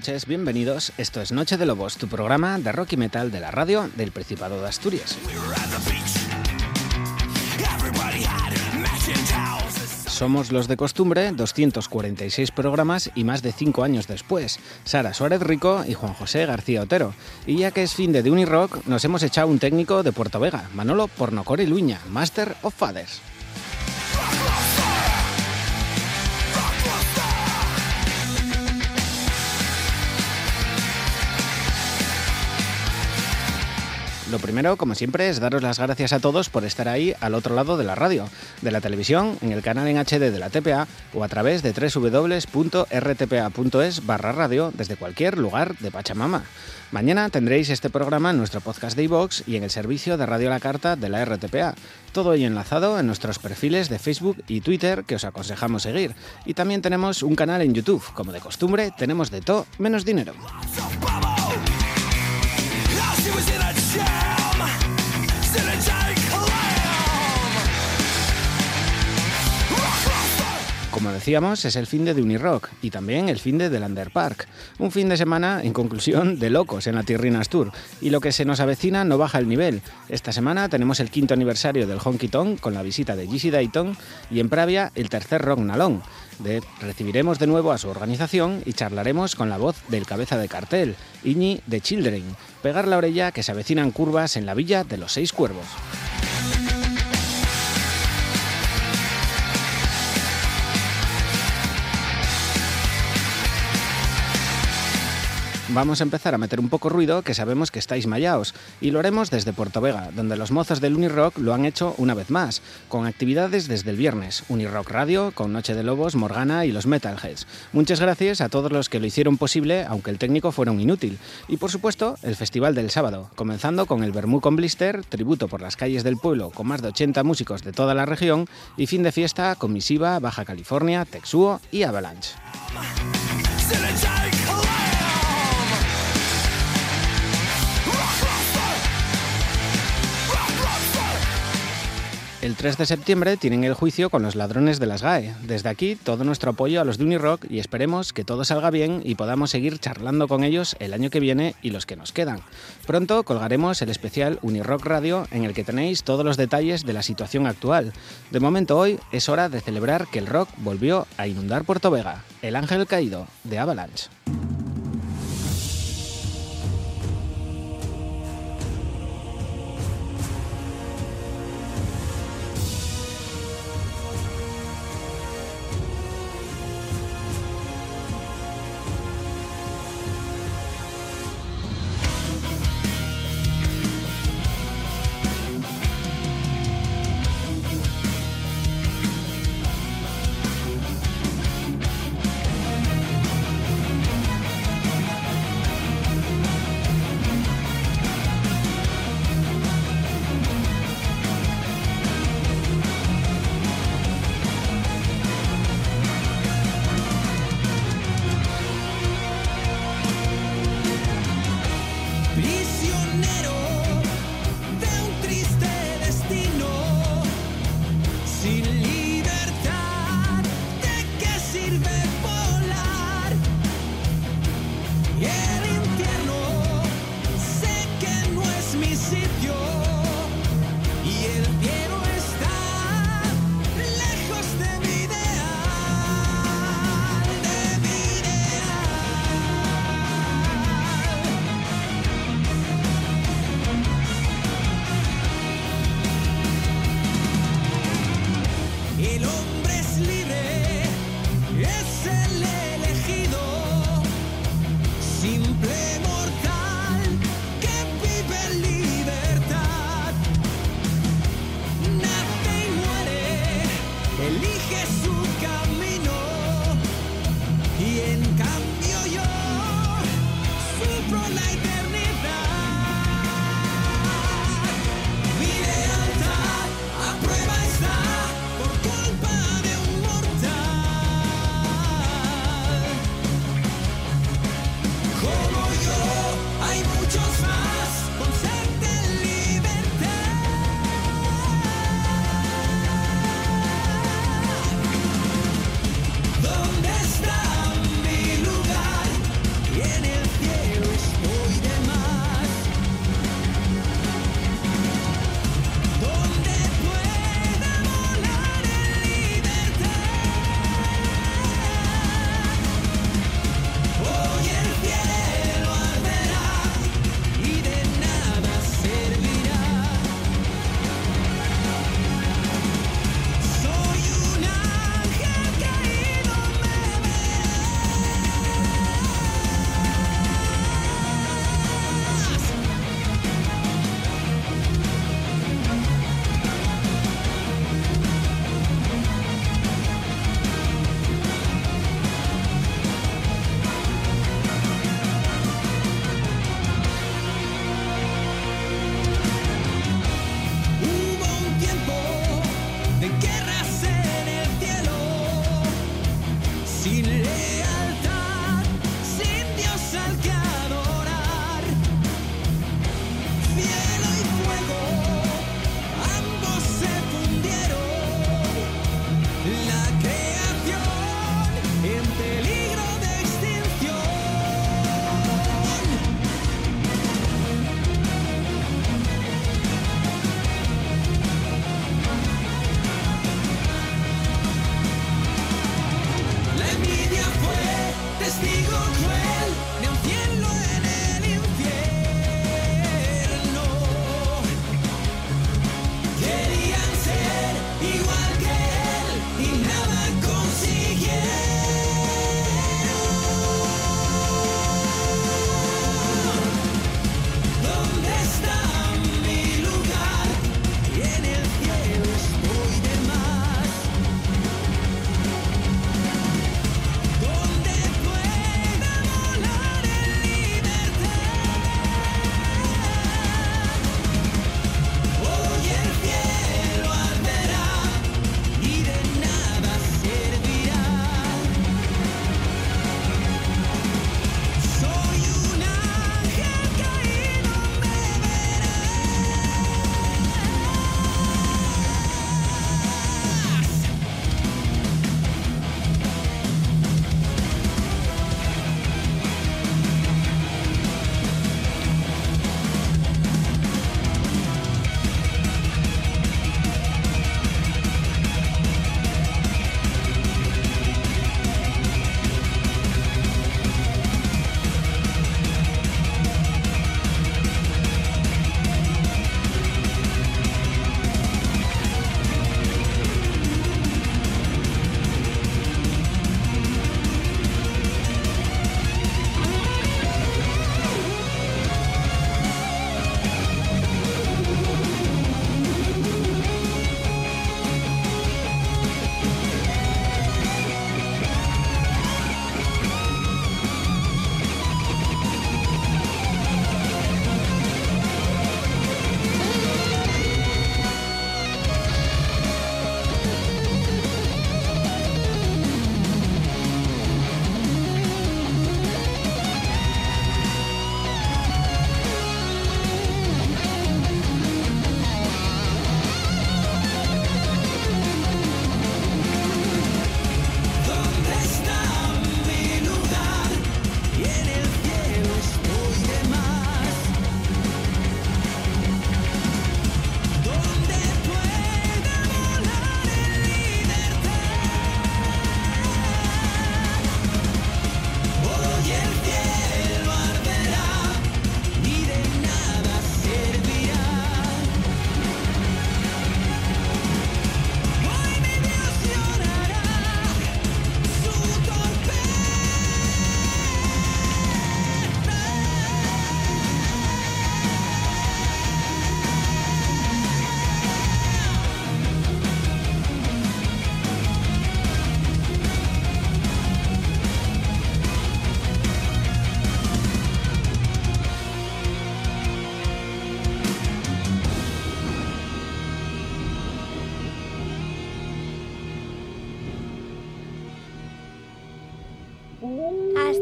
buenas noches, bienvenidos. Esto es Noche de Lobos, tu programa de rock y metal de la radio del Principado de Asturias. Somos los de costumbre, 246 programas y más de 5 años después. Sara Suárez Rico y Juan José García Otero. Y ya que es fin de Unirock, nos hemos echado un técnico de Puerto Vega, Manolo Pornocore Luña, Master of Fathers. Lo primero, como siempre, es daros las gracias a todos por estar ahí al otro lado de la radio, de la televisión, en el canal en HD de la TPA o a través de www.rtpa.es barra radio desde cualquier lugar de Pachamama. Mañana tendréis este programa en nuestro podcast de iVox y en el servicio de Radio La Carta de la RTPA. Todo ello enlazado en nuestros perfiles de Facebook y Twitter que os aconsejamos seguir. Y también tenemos un canal en YouTube. Como de costumbre, tenemos de todo menos dinero. Como decíamos, es el fin de Unirock y también el fin de Delander Park. Un fin de semana, en conclusión, de locos en la Tirrinas Tour. Y lo que se nos avecina no baja el nivel. Esta semana tenemos el quinto aniversario del Honky Tonk con la visita de GC Dayton y en Pravia el tercer Rock Nalón. De, recibiremos de nuevo a su organización y charlaremos con la voz del cabeza de cartel, Iñi de Children, pegar la orella que se avecinan curvas en la villa de los seis cuervos. Vamos a empezar a meter un poco ruido que sabemos que estáis mallaos y lo haremos desde Puerto Vega, donde los mozos del Unirock lo han hecho una vez más, con actividades desde el viernes, Unirock Radio, con Noche de Lobos, Morgana y los Metalheads. Muchas gracias a todos los que lo hicieron posible, aunque el técnico fuera un inútil. Y por supuesto, el festival del sábado, comenzando con el Bermú con Blister, tributo por las calles del pueblo con más de 80 músicos de toda la región y fin de fiesta con Misiva, Baja California, Texuo y Avalanche. El 3 de septiembre tienen el juicio con los ladrones de las GAE. Desde aquí, todo nuestro apoyo a los de Unirock y esperemos que todo salga bien y podamos seguir charlando con ellos el año que viene y los que nos quedan. Pronto colgaremos el especial Unirock Radio en el que tenéis todos los detalles de la situación actual. De momento hoy es hora de celebrar que el rock volvió a inundar Puerto Vega. El ángel caído de Avalanche.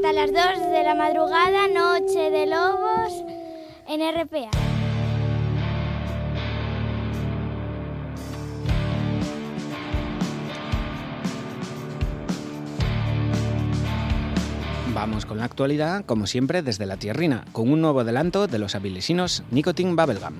Hasta las 2 de la madrugada, Noche de Lobos en RPA. Vamos con la actualidad, como siempre, desde la tierrina, con un nuevo adelanto de los avilesinos Nicotine Bubblegum.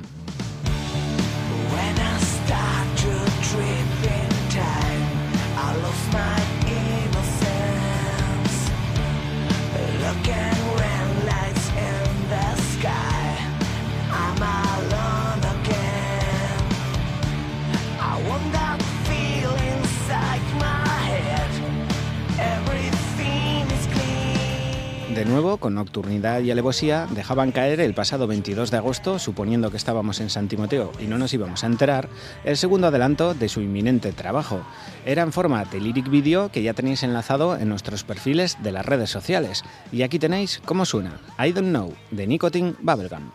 Y alevosía, dejaban caer el pasado 22 de agosto, suponiendo que estábamos en San Timoteo y no nos íbamos a enterar, el segundo adelanto de su inminente trabajo. Era en forma de lyric video que ya tenéis enlazado en nuestros perfiles de las redes sociales. Y aquí tenéis cómo suena I Don't Know, de Nicotine Bubblegum.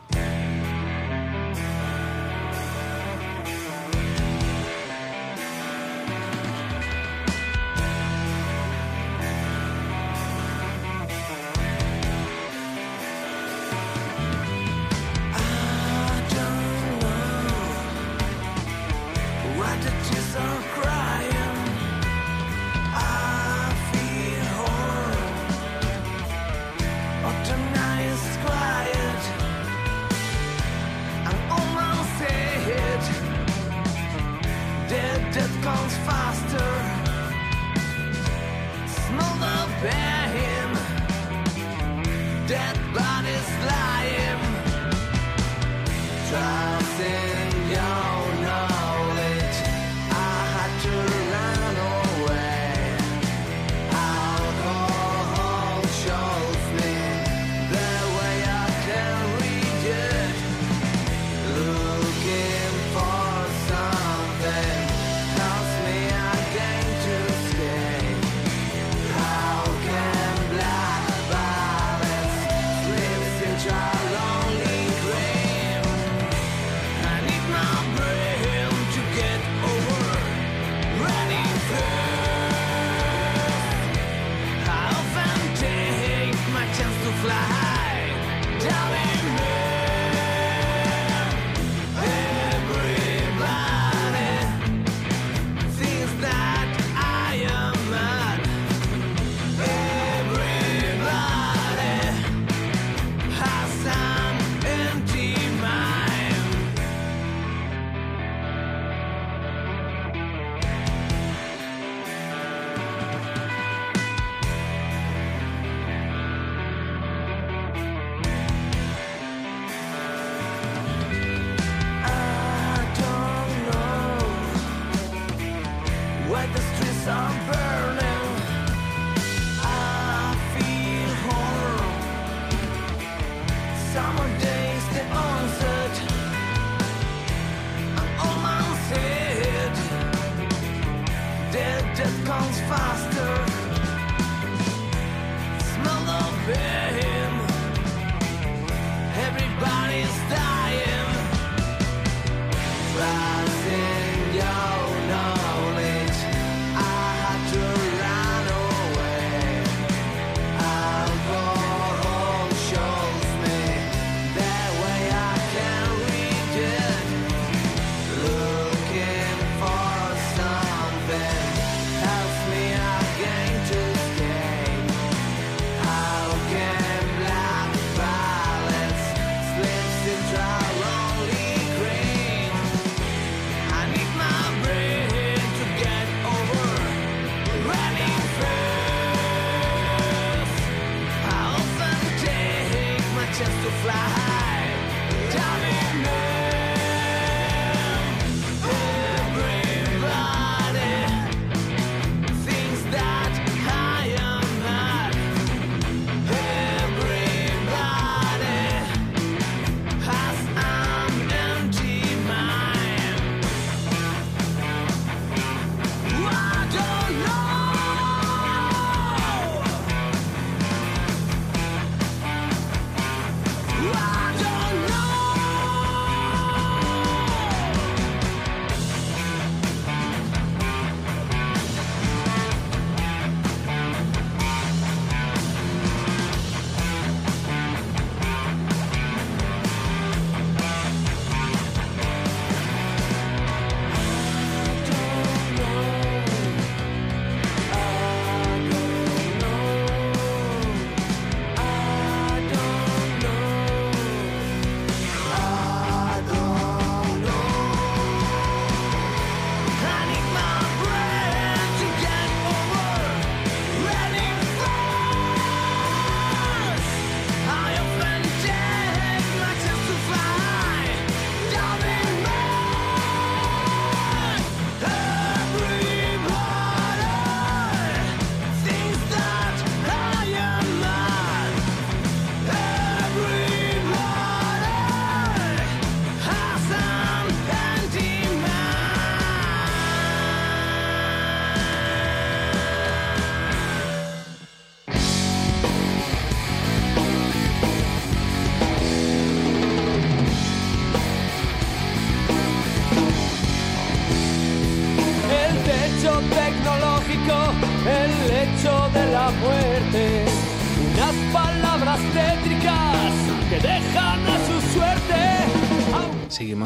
Bad.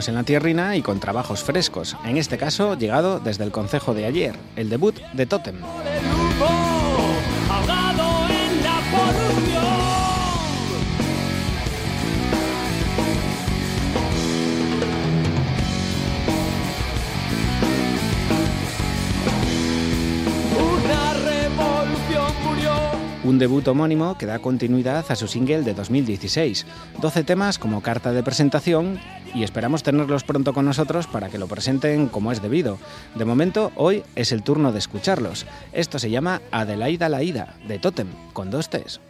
En la tierrina y con trabajos frescos, en este caso llegado desde el concejo de ayer, el debut de Totem. Un debut homónimo que da continuidad a su single de 2016. 12 temas como carta de presentación y esperamos tenerlos pronto con nosotros para que lo presenten como es debido. De momento, hoy es el turno de escucharlos. Esto se llama Adelaida la Ida, de Totem, con dos T's.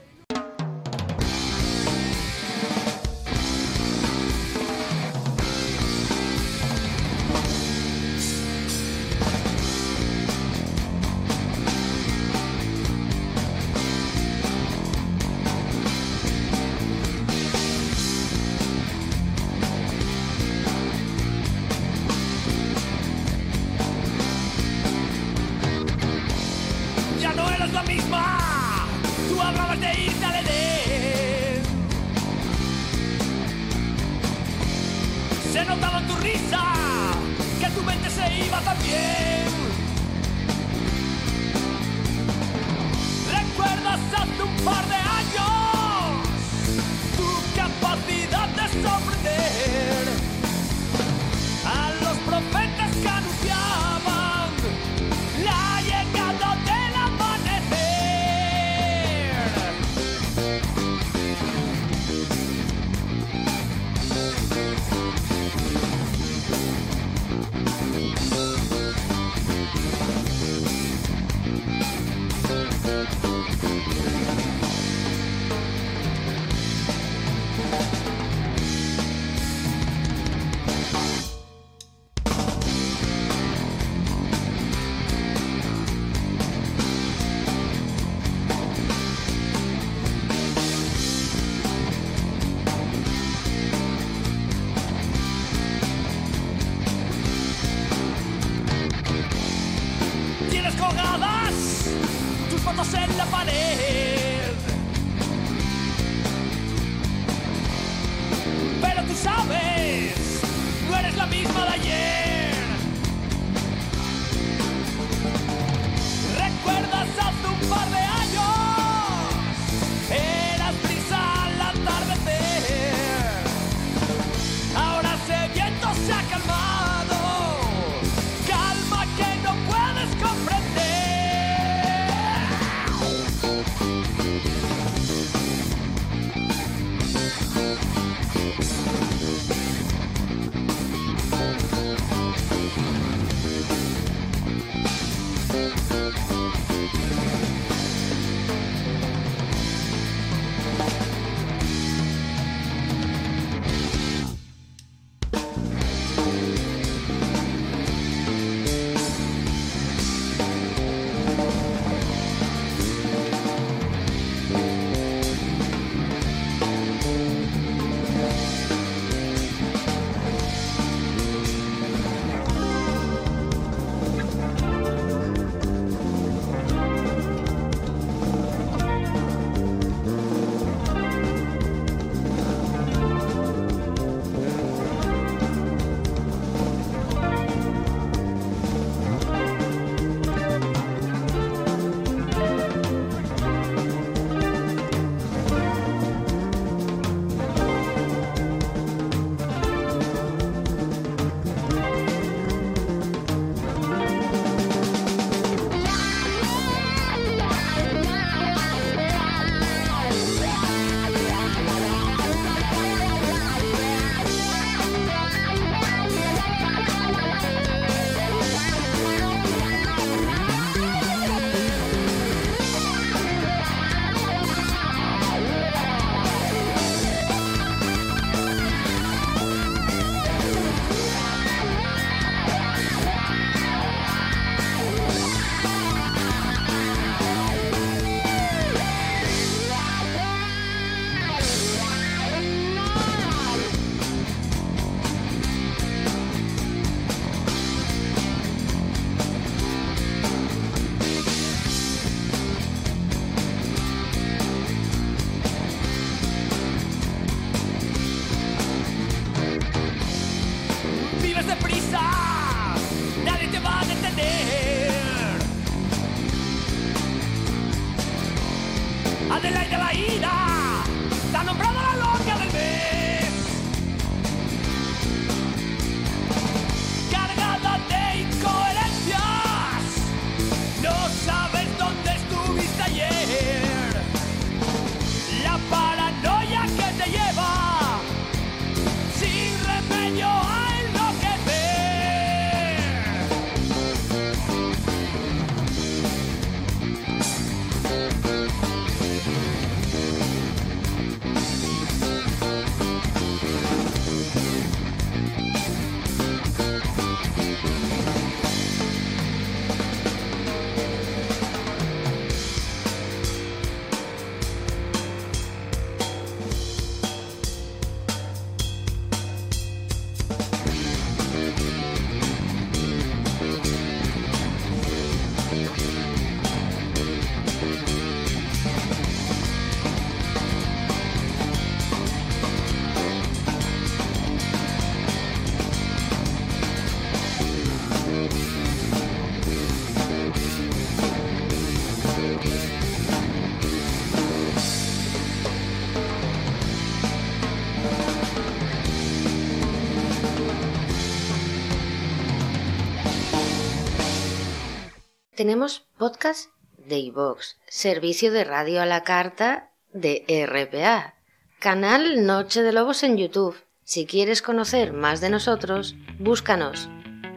Tenemos podcast de iVox, servicio de radio a la carta de RPA, canal Noche de Lobos en YouTube. Si quieres conocer más de nosotros, búscanos,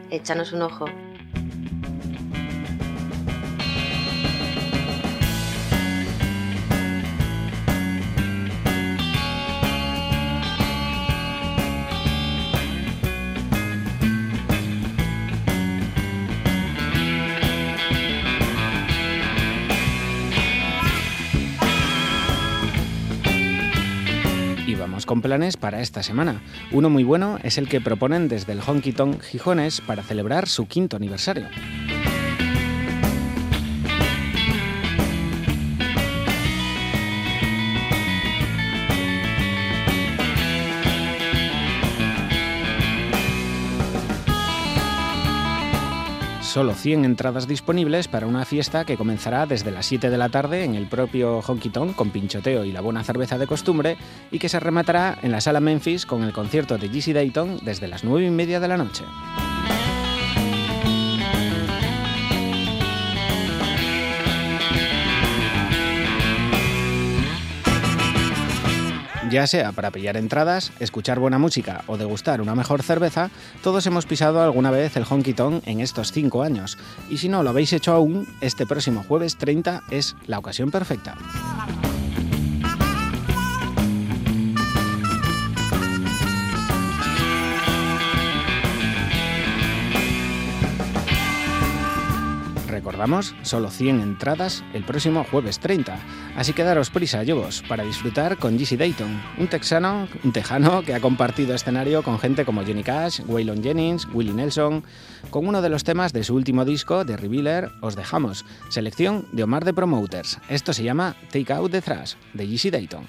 échanos un ojo. Con planes para esta semana. Uno muy bueno es el que proponen desde el Honky Tonk Gijones para celebrar su quinto aniversario. Solo 100 entradas disponibles para una fiesta que comenzará desde las 7 de la tarde en el propio Honky Tonk con pinchoteo y la buena cerveza de costumbre y que se rematará en la sala Memphis con el concierto de GC Dayton desde las 9 y media de la noche. Ya sea para pillar entradas, escuchar buena música o degustar una mejor cerveza, todos hemos pisado alguna vez el Honky Tonk en estos 5 años. Y si no lo habéis hecho aún, este próximo jueves 30 es la ocasión perfecta. Recordamos, solo 100 entradas el próximo jueves 30, así que daros prisa, llovos, para disfrutar con GC Dayton, un texano, un tejano que ha compartido escenario con gente como Johnny Cash, Waylon Jennings, Willie Nelson, con uno de los temas de su último disco, de Revealer, Os Dejamos, selección de Omar de Promoters. Esto se llama Take Out the Thrash, de GC Dayton.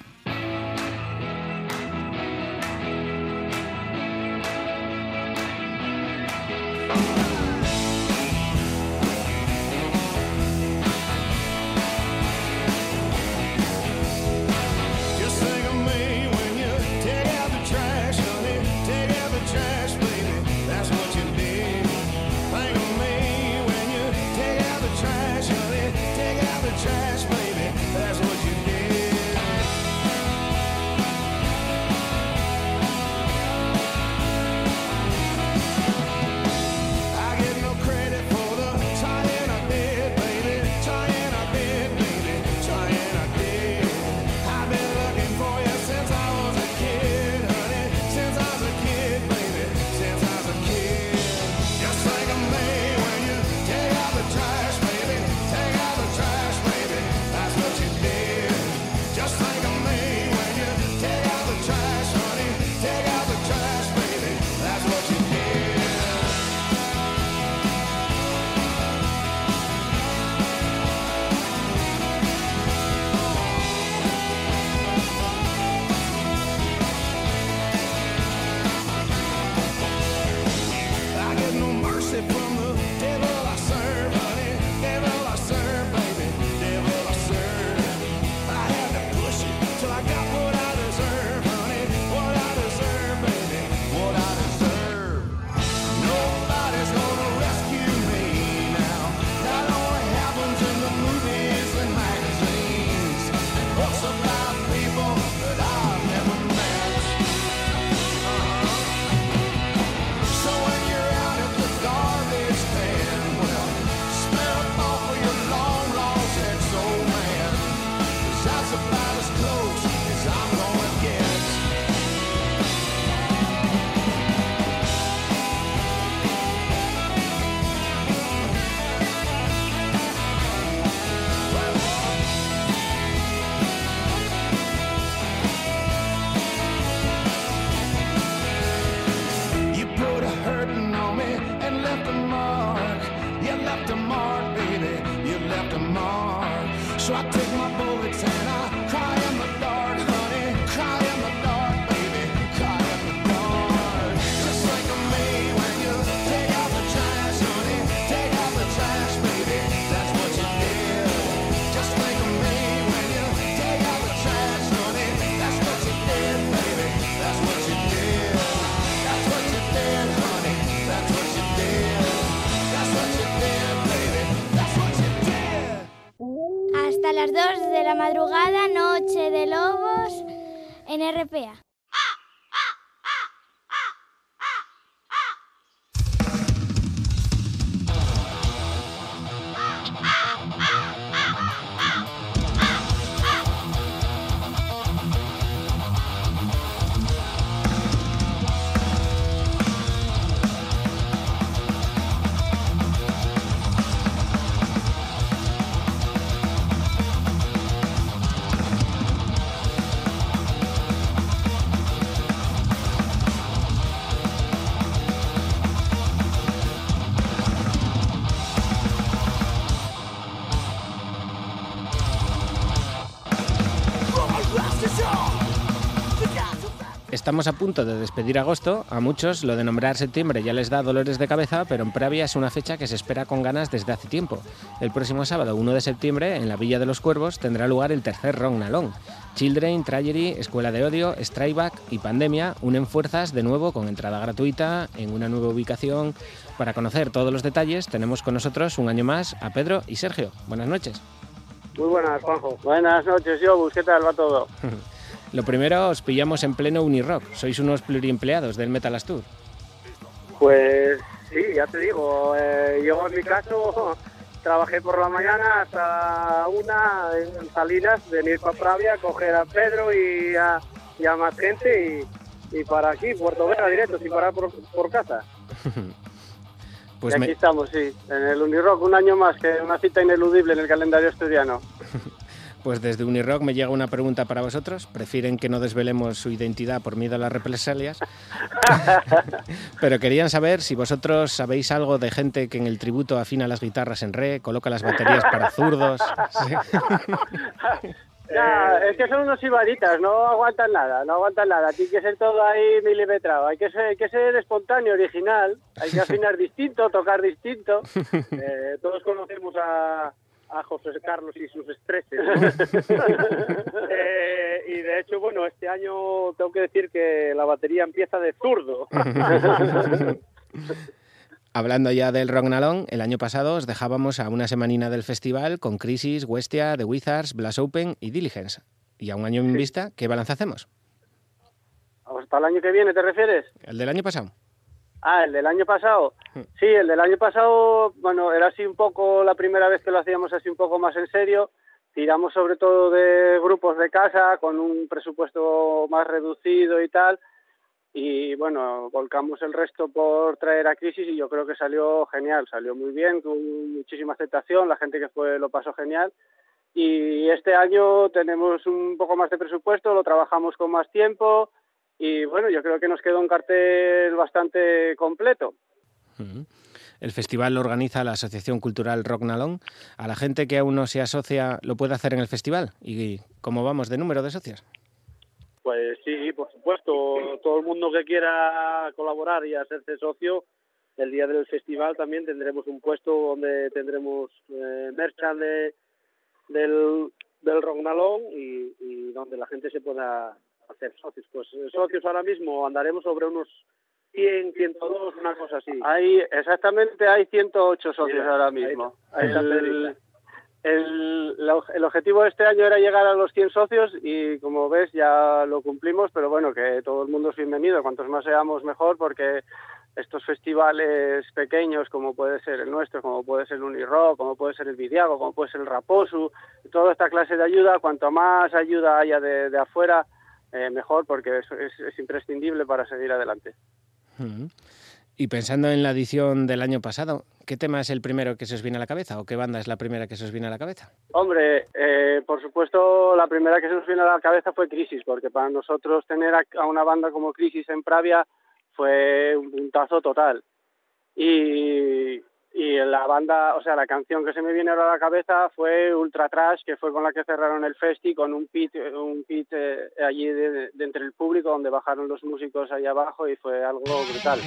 En Estamos a punto de despedir agosto. A muchos lo de nombrar septiembre ya les da dolores de cabeza, pero en Pravia es una fecha que se espera con ganas desde hace tiempo. El próximo sábado 1 de septiembre, en la Villa de los Cuervos, tendrá lugar el tercer Rognalón. Children, Tragery, Escuela de Odio, Strikeback y Pandemia unen fuerzas de nuevo con entrada gratuita en una nueva ubicación. Para conocer todos los detalles, tenemos con nosotros un año más a Pedro y Sergio. Buenas noches. Muy buenas, Juanjo. Buenas noches, Yobus. ¿Qué tal va todo? Lo primero, os pillamos en pleno Unirock. Sois unos pluriempleados del Metal Astur. Pues sí, ya te digo. eh, yo en mi caso trabajé por la mañana hasta una en Salinas, venir para Pravia, coger a Pedro y a, y a más gente y, y para aquí, Puerto Vega directo, sin parar por, por casa. Pues y aquí me- estamos, sí, en el Unirock, un año más, que una cita ineludible en el calendario estudiano. Pues desde Unirock me llega una pregunta para vosotros. ¿Prefieren que no desvelemos su identidad por miedo a las represalias? Pero querían saber si vosotros sabéis algo de gente que en el tributo afina las guitarras en re, coloca las baterías para zurdos. Es que son unos ibaritas, no aguantan nada, no aguantan nada. Tiene que ser todo ahí milimetrado. Hay que ser, hay que ser espontáneo, original. Hay que afinar distinto, tocar distinto. Eh, todos conocemos a, a José Carlos y sus estreses. Eh, y de hecho, bueno, este año tengo que decir que la batería empieza de zurdo. Hablando ya del Rognalón, el año pasado os dejábamos a una semanina del festival con Crisis, Westia, The Wizards, Blast Open y Diligence. Y a un año en vista, ¿qué balance hacemos? ¿Hasta el año que viene te refieres? ¿El del año pasado? Ah, el del año pasado. Sí, el del año pasado, bueno, era así un poco la primera vez que lo hacíamos así un poco más en serio. Tiramos sobre todo de grupos de casa con un presupuesto más reducido y tal. Y bueno, volcamos el resto por traer a Crisis y yo creo que salió genial, salió muy bien, con muchísima aceptación, la gente que fue lo pasó genial. Y este año tenemos un poco más de presupuesto, lo trabajamos con más tiempo y bueno, yo creo que nos quedó un cartel bastante completo. El festival lo organiza la Asociación Cultural Rognalón. A la gente que aún no se asocia lo puede hacer en el festival. ¿Y cómo vamos de número de socios? Pues sí, por supuesto, todo el mundo que quiera colaborar y hacerse socio, el día del festival también tendremos un puesto donde tendremos eh, merchan de, del, del y, y donde la gente se pueda hacer socios. Pues eh, socios ahora mismo andaremos sobre unos 100, 102, una cosa así. Hay, exactamente hay 108 socios Mira, ahora ahí mismo. está, ahí está el, el, objetivo de este año era llegar a los 100 socios y como ves ya lo cumplimos, pero bueno, que todo el mundo es bienvenido, cuantos más seamos mejor porque estos festivales pequeños como puede ser el nuestro, como puede ser el Unirock, como puede ser el Vidiago, como puede ser el Raposu, toda esta clase de ayuda, cuanto más ayuda haya de, de afuera, eh, mejor porque es, es- es imprescindible para seguir adelante. Y pensando en la edición del año pasado, ¿qué tema es el primero que se os viene a la cabeza o qué banda es la primera que se os viene a la cabeza? Hombre, eh, por supuesto, la primera que se nos vino a la cabeza fue Crisis, porque para nosotros tener a, a una banda como Crisis en Pravia fue un puntazo total. Y, y la banda, o sea, la canción que se me viene ahora a la cabeza fue Ultra Trash, que fue con la que cerraron el festi, con un pit, un pit eh, allí de, de entre el público, donde bajaron los músicos ahí abajo y fue algo brutal.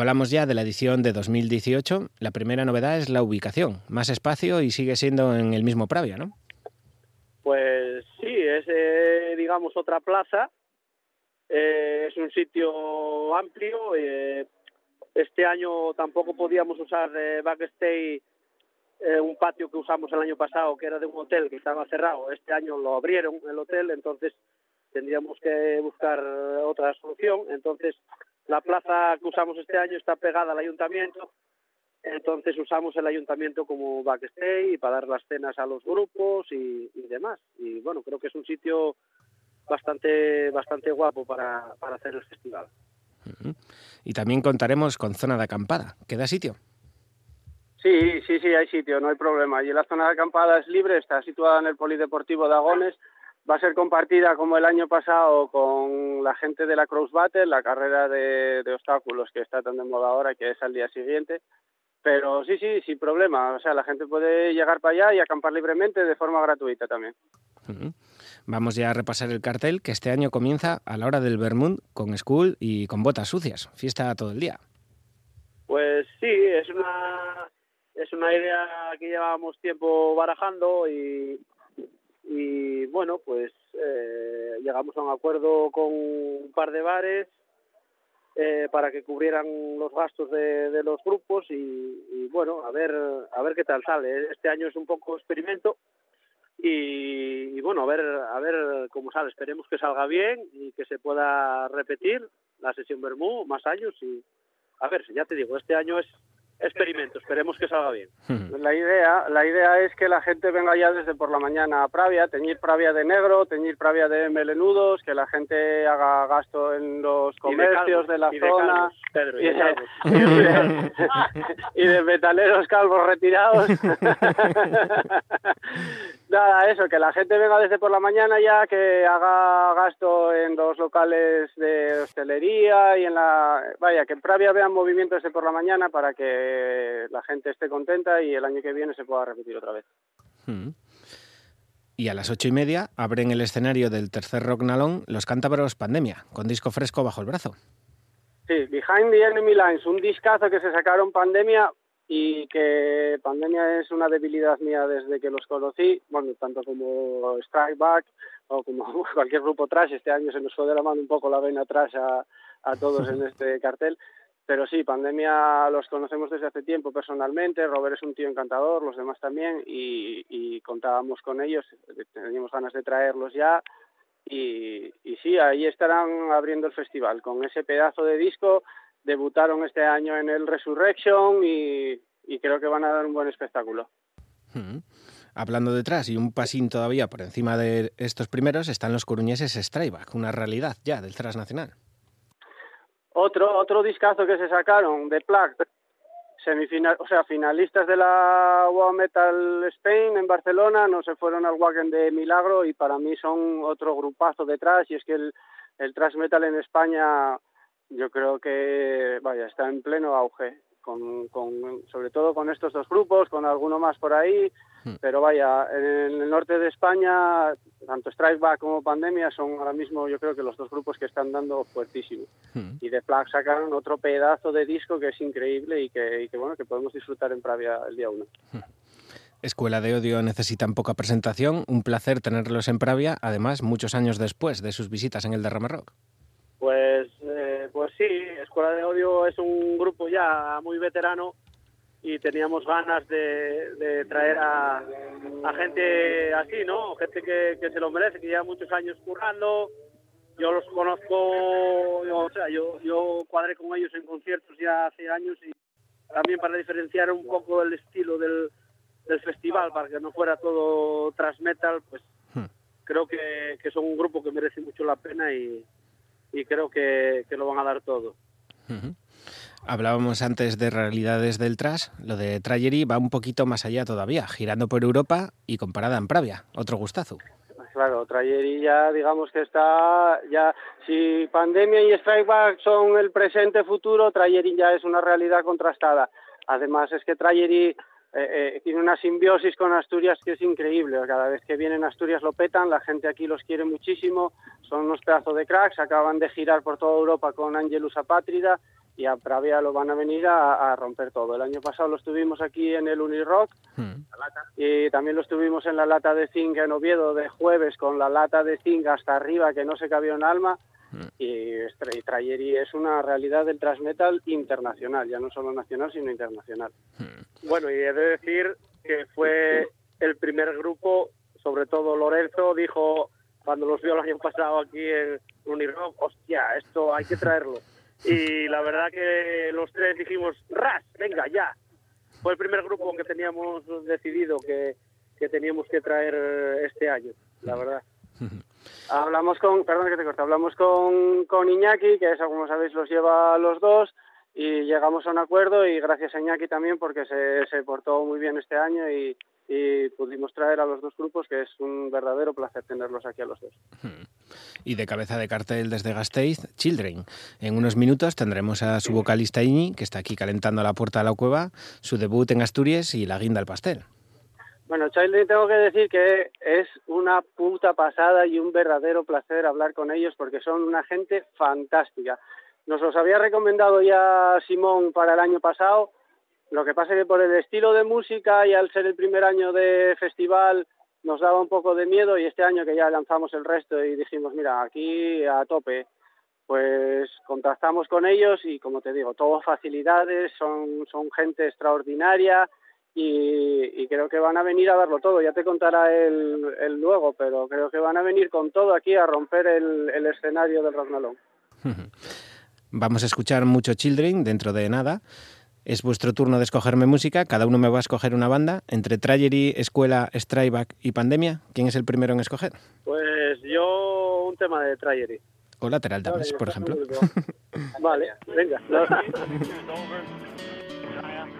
Hablamos ya de la edición de 2018. La primera novedad es la ubicación. Más espacio y sigue siendo en el mismo Pravia, ¿no? Pues sí, es, eh, digamos, otra plaza. Eh, es un sitio amplio. eh, este año tampoco podíamos usar de backstage eh, un patio que usamos el año pasado, que era de un hotel que estaba cerrado. Este año lo abrieron el hotel, entonces tendríamos que buscar otra solución. Entonces, la plaza que usamos este año está pegada al ayuntamiento, entonces usamos el ayuntamiento como backstage y para dar las cenas a los grupos y, y demás. Y bueno, creo que es un sitio bastante bastante guapo para, para hacer el festival. Y también contaremos con zona de acampada. ¿Queda sitio? Sí, sí, sí, hay sitio, no hay problema. Y la zona de acampada es libre, está situada en el Polideportivo de Agones. Va a ser compartida como el año pasado con la gente de la Cross Battle, la carrera de, de obstáculos que está tan de moda ahora, que es al día siguiente. Pero sí, sí, sin problema. O sea, la gente puede llegar para allá y acampar libremente de forma gratuita también. Vamos ya a repasar el cartel que este año comienza a la hora del Vermont con school y con botas sucias. Fiesta todo el día. Pues sí, es una es una idea que llevábamos tiempo barajando y, y bueno, pues eh, llegamos a un acuerdo con un par de bares eh, para que cubrieran los gastos de, los grupos y, y bueno, a ver a ver qué tal sale. Este año es un poco experimento y, y bueno, a ver a ver cómo sale. Esperemos que salga bien y que se pueda repetir la sesión Bermú más años y a ver, ya te digo, este año es experimento, esperemos que salga bien. La idea, la idea es que la gente venga ya desde por la mañana a Pravia, teñir Pravia de negro, teñir Pravia de melenudos, que la gente haga gasto en los comercios de, la zona Pedro, y de, y de- y de metaleros calvos retirados. Nada, eso, que la gente venga desde por la mañana ya, que haga gasto en los locales de hostelería y en la... Vaya, que en Pravia vean movimiento desde por la mañana para que la gente esté contenta y el año que viene se pueda repetir otra vez. Mm. Y a las ocho y media abren el escenario del tercer Rock Nalón los cántabros Pandemia, con disco fresco bajo el brazo. Sí, Behind the Enemy Lines, un discazo que se sacaron pandemia y que pandemia es una debilidad mía desde que los conocí, bueno, tanto como Strike Back o como cualquier grupo trash, este año se nos fue de la mano un poco la vena trash a, a todos en este cartel, pero sí, pandemia los conocemos desde hace tiempo personalmente, Robert es un tío encantador, los demás también, y, y contábamos con ellos, teníamos ganas de traerlos ya, y, y sí, ahí estarán abriendo el festival con ese pedazo de disco. Debutaron este año en el Resurrection y, y creo que van a dar un buen espectáculo. Mm. Hablando detrás y un pasín todavía por encima de estos primeros están los coruñeses Strayback, una realidad ya del thrash nacional. Otro otro discazo que se sacaron de Plague, semifinal, o sea, finalistas de la Wow Metal Spain en Barcelona, no se fueron al Wagen de Milagro y para mí son otro grupazo detrás y es que el, el thrash metal en España yo creo que vaya está en pleno auge con, con sobre todo con estos dos grupos con alguno más por ahí Hmm. pero vaya en el norte de España tanto Strikeback como Pandemia son ahora mismo yo creo que los dos grupos que están dando fuertísimo Mm. y de Plague sacaron otro pedazo de disco que es increíble y que, y que bueno que podemos disfrutar en Pravia el día 1 Escuela de Odio necesitan poca presentación, un placer tenerlos en Pravia, además muchos años después de sus visitas en el Derrame Rock. Pues, eh, pues sí, Escuela de Odio es un grupo ya muy veterano y teníamos ganas de, de traer a, a gente así, ¿no? Gente que, que se lo merece, que lleva muchos años currando. Yo los conozco, yo, o sea, yo, yo cuadré con ellos en conciertos ya hace años y también para diferenciar un poco el estilo del, del festival, para que no fuera todo thrash metal, pues Hmm. creo que, que son un grupo que merece mucho la pena y, y creo que, que lo van a dar todo. Ujú. Hablábamos antes de realidades del trash, lo de Trayery va un poquito más allá todavía, girando por Europa y comparada en Pravia, otro gustazo. Claro, Trayeri ya digamos que está, ya si Pandemia y Strikeback son el presente futuro, Trayeri ya es una realidad contrastada. Además es que Trayeri eh, eh, tiene una simbiosis con Asturias que es increíble. Cada vez que vienen a Asturias lo petan, la gente aquí los quiere muchísimo, son unos pedazos de cracks, acaban de girar por toda Europa con Angelus Apátrida y a Pravia lo van a venir a, a romper todo. El año pasado los tuvimos aquí en el Unirock Mm. y también lo estuvimos en la lata de zinc en Oviedo de jueves con la lata de zinc hasta arriba que no se cabía un alma y, Trayeri es una realidad del thrash metal internacional, ya no solo nacional sino internacional. Bueno, y he de decir que fue el primer grupo, sobre todo Lorenzo, dijo cuando los vio el año pasado aquí en Unirock, hostia, esto hay que traerlo. Y la verdad que los tres dijimos, ras, venga, ya. Fue el primer grupo que teníamos decidido que, que teníamos que traer este año, la verdad. Hablamos con, perdón que te corte, hablamos con, con Iñaki, que eso, como sabéis, los lleva los dos, y llegamos a un acuerdo, y gracias a Iñaki también, porque se, se portó muy bien este año y, y pudimos traer a los dos grupos, que es un verdadero placer tenerlos aquí a los dos. Y de cabeza de cartel desde Gasteiz, Children. En unos minutos tendremos a su vocalista Iñi, que está aquí calentando la puerta de la cueva, su debut en Asturias y la guinda al pastel. Bueno, Children tengo que decir que es una puta pasada y un verdadero placer hablar con ellos porque son una gente fantástica. Nos los había recomendado ya Simón para el año pasado. Lo que pasa es que por el estilo de música y al ser el primer año de festival nos daba un poco de miedo y este año que ya lanzamos el resto y dijimos, mira, aquí a tope, pues contactamos con ellos y como te digo, todo facilidades, son, son gente extraordinaria y, y creo que van a venir a darlo todo. Ya te contará él, él luego, pero creo que van a venir con todo aquí a romper el, el escenario del Rocknalón. Vamos a escuchar mucho Children dentro de nada. Es vuestro turno de escogerme música. Cada uno me va a escoger una banda. Entre Tragery, Escuela, Strayback y Pandemia, ¿quién es el primero en escoger? Pues yo un tema de Trayery. O Lateral Damage, por ejemplo. Vale, venga.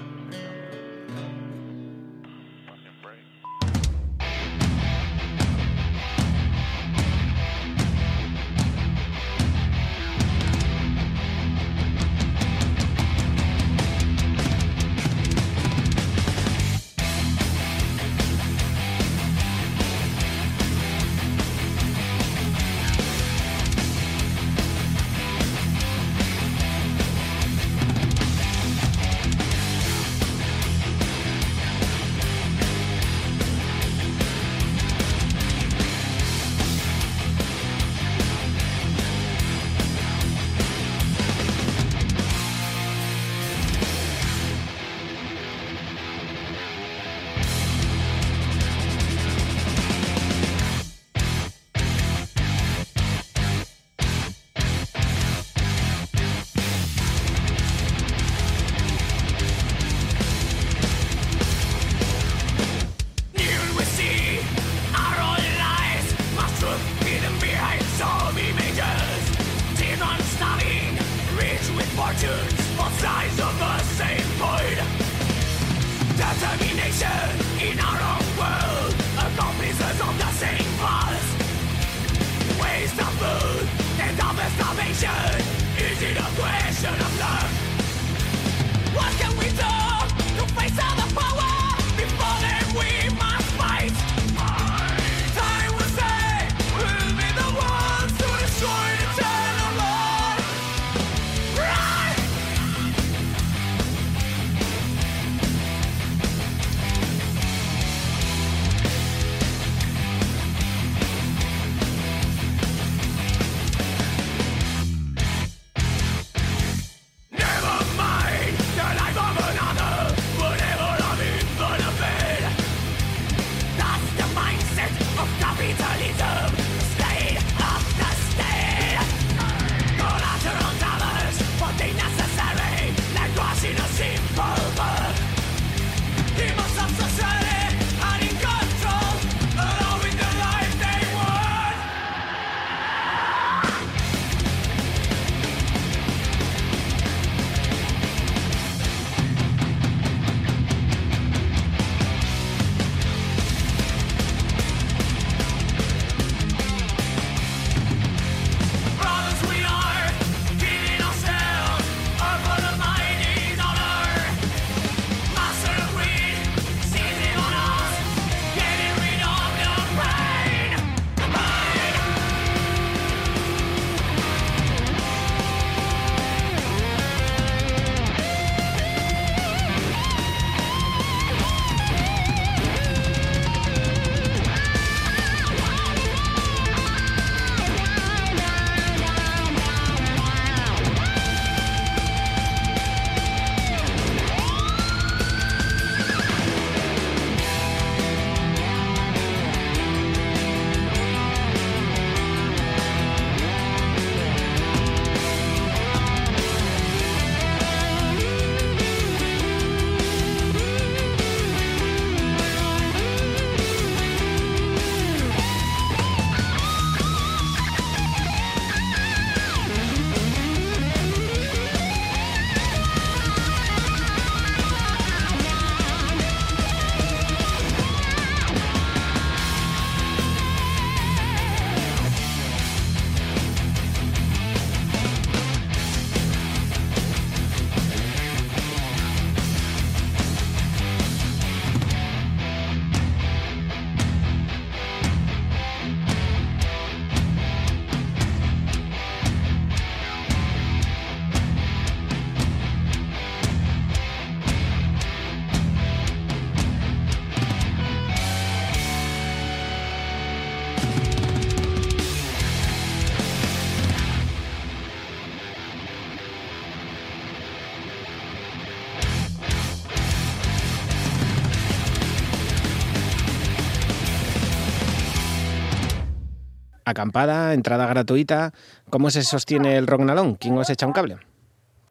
Acampada, entrada gratuita. ¿Cómo se sostiene el Rognalón? ¿Quién os echa un cable?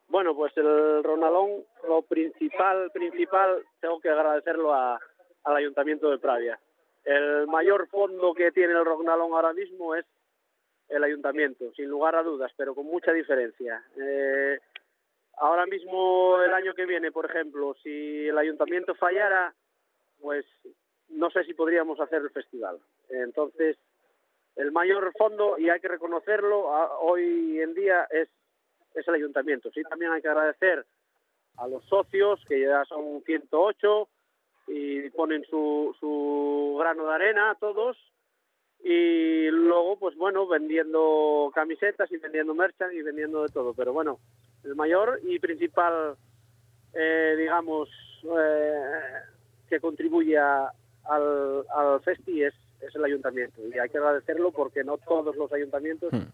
Bueno, pues el Ronalón, lo principal, principal, tengo que agradecerlo a- al Ayuntamiento de Pravia. El mayor fondo que tiene el Ronalón ahora mismo es el Ayuntamiento, sin lugar a dudas, pero con mucha diferencia. Eh, ahora mismo, el año que viene, por ejemplo, si el Ayuntamiento fallara, pues no sé si podríamos hacer el festival. Entonces, el mayor fondo, y hay que reconocerlo, a- hoy en día es es el ayuntamiento. Sí, también hay que agradecer a los socios, que ya son 108, y ponen su, su grano de arena todos, y luego, pues bueno, vendiendo camisetas y vendiendo merchan y vendiendo de todo. Pero bueno, el mayor y principal, eh, digamos, eh, que contribuye a- al, al festi es, es el ayuntamiento. Y hay que agradecerlo porque no todos los ayuntamientos Hmm.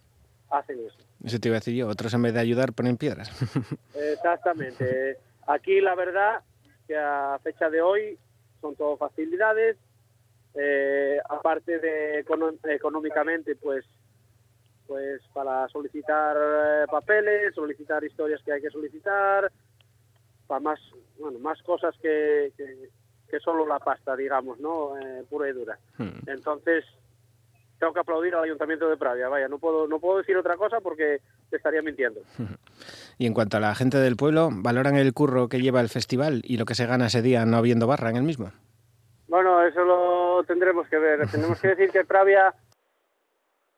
hacen eso. Eso te iba a decir yo. Otros en vez de ayudar ponen piedras. Exactamente. Aquí la verdad que a fecha de hoy son todo facilidades. Eh, aparte de económicamente, pues pues para solicitar eh, papeles, solicitar historias que hay que solicitar, para más bueno más cosas que, que, que solo la pasta, digamos, ¿no? Eh, pura y dura. Hmm. Entonces tengo que aplaudir al Ayuntamiento de Pravia. Vaya, no puedo no puedo decir otra cosa porque te estaría mintiendo. Y en cuanto a la gente del pueblo, ¿valoran el curro que lleva el festival y lo que se gana ese día no habiendo barra en el mismo? Bueno, eso lo tendremos que ver. Tenemos que decir que Pravia,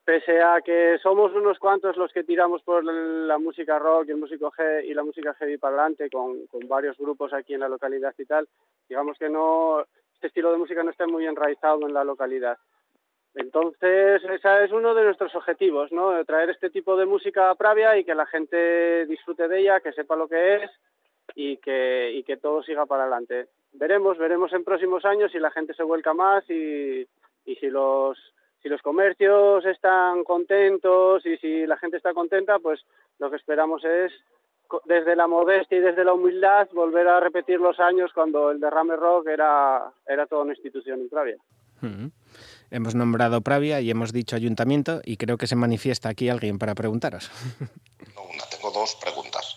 pese a que somos unos cuantos los que tiramos por la música rock y el músico y la música heavy para adelante con, con varios grupos aquí en la localidad y tal, digamos que no este estilo de música no está muy enraizado en la localidad. Entonces, ese es uno de nuestros objetivos, ¿no? Traer este tipo de música a Pravia y que la gente disfrute de ella, que sepa lo que es y que, y que todo siga para adelante. Veremos, veremos en próximos años si la gente se vuelca más y, y si los si los comercios están contentos y si la gente está contenta, pues lo que esperamos es desde la modestia y desde la humildad volver a repetir los años cuando el derrame rock era era toda una institución en Pravia. Hmm. Hemos nombrado Pravia y hemos dicho ayuntamiento y creo que se manifiesta aquí alguien para preguntaros. No, una, tengo dos preguntas.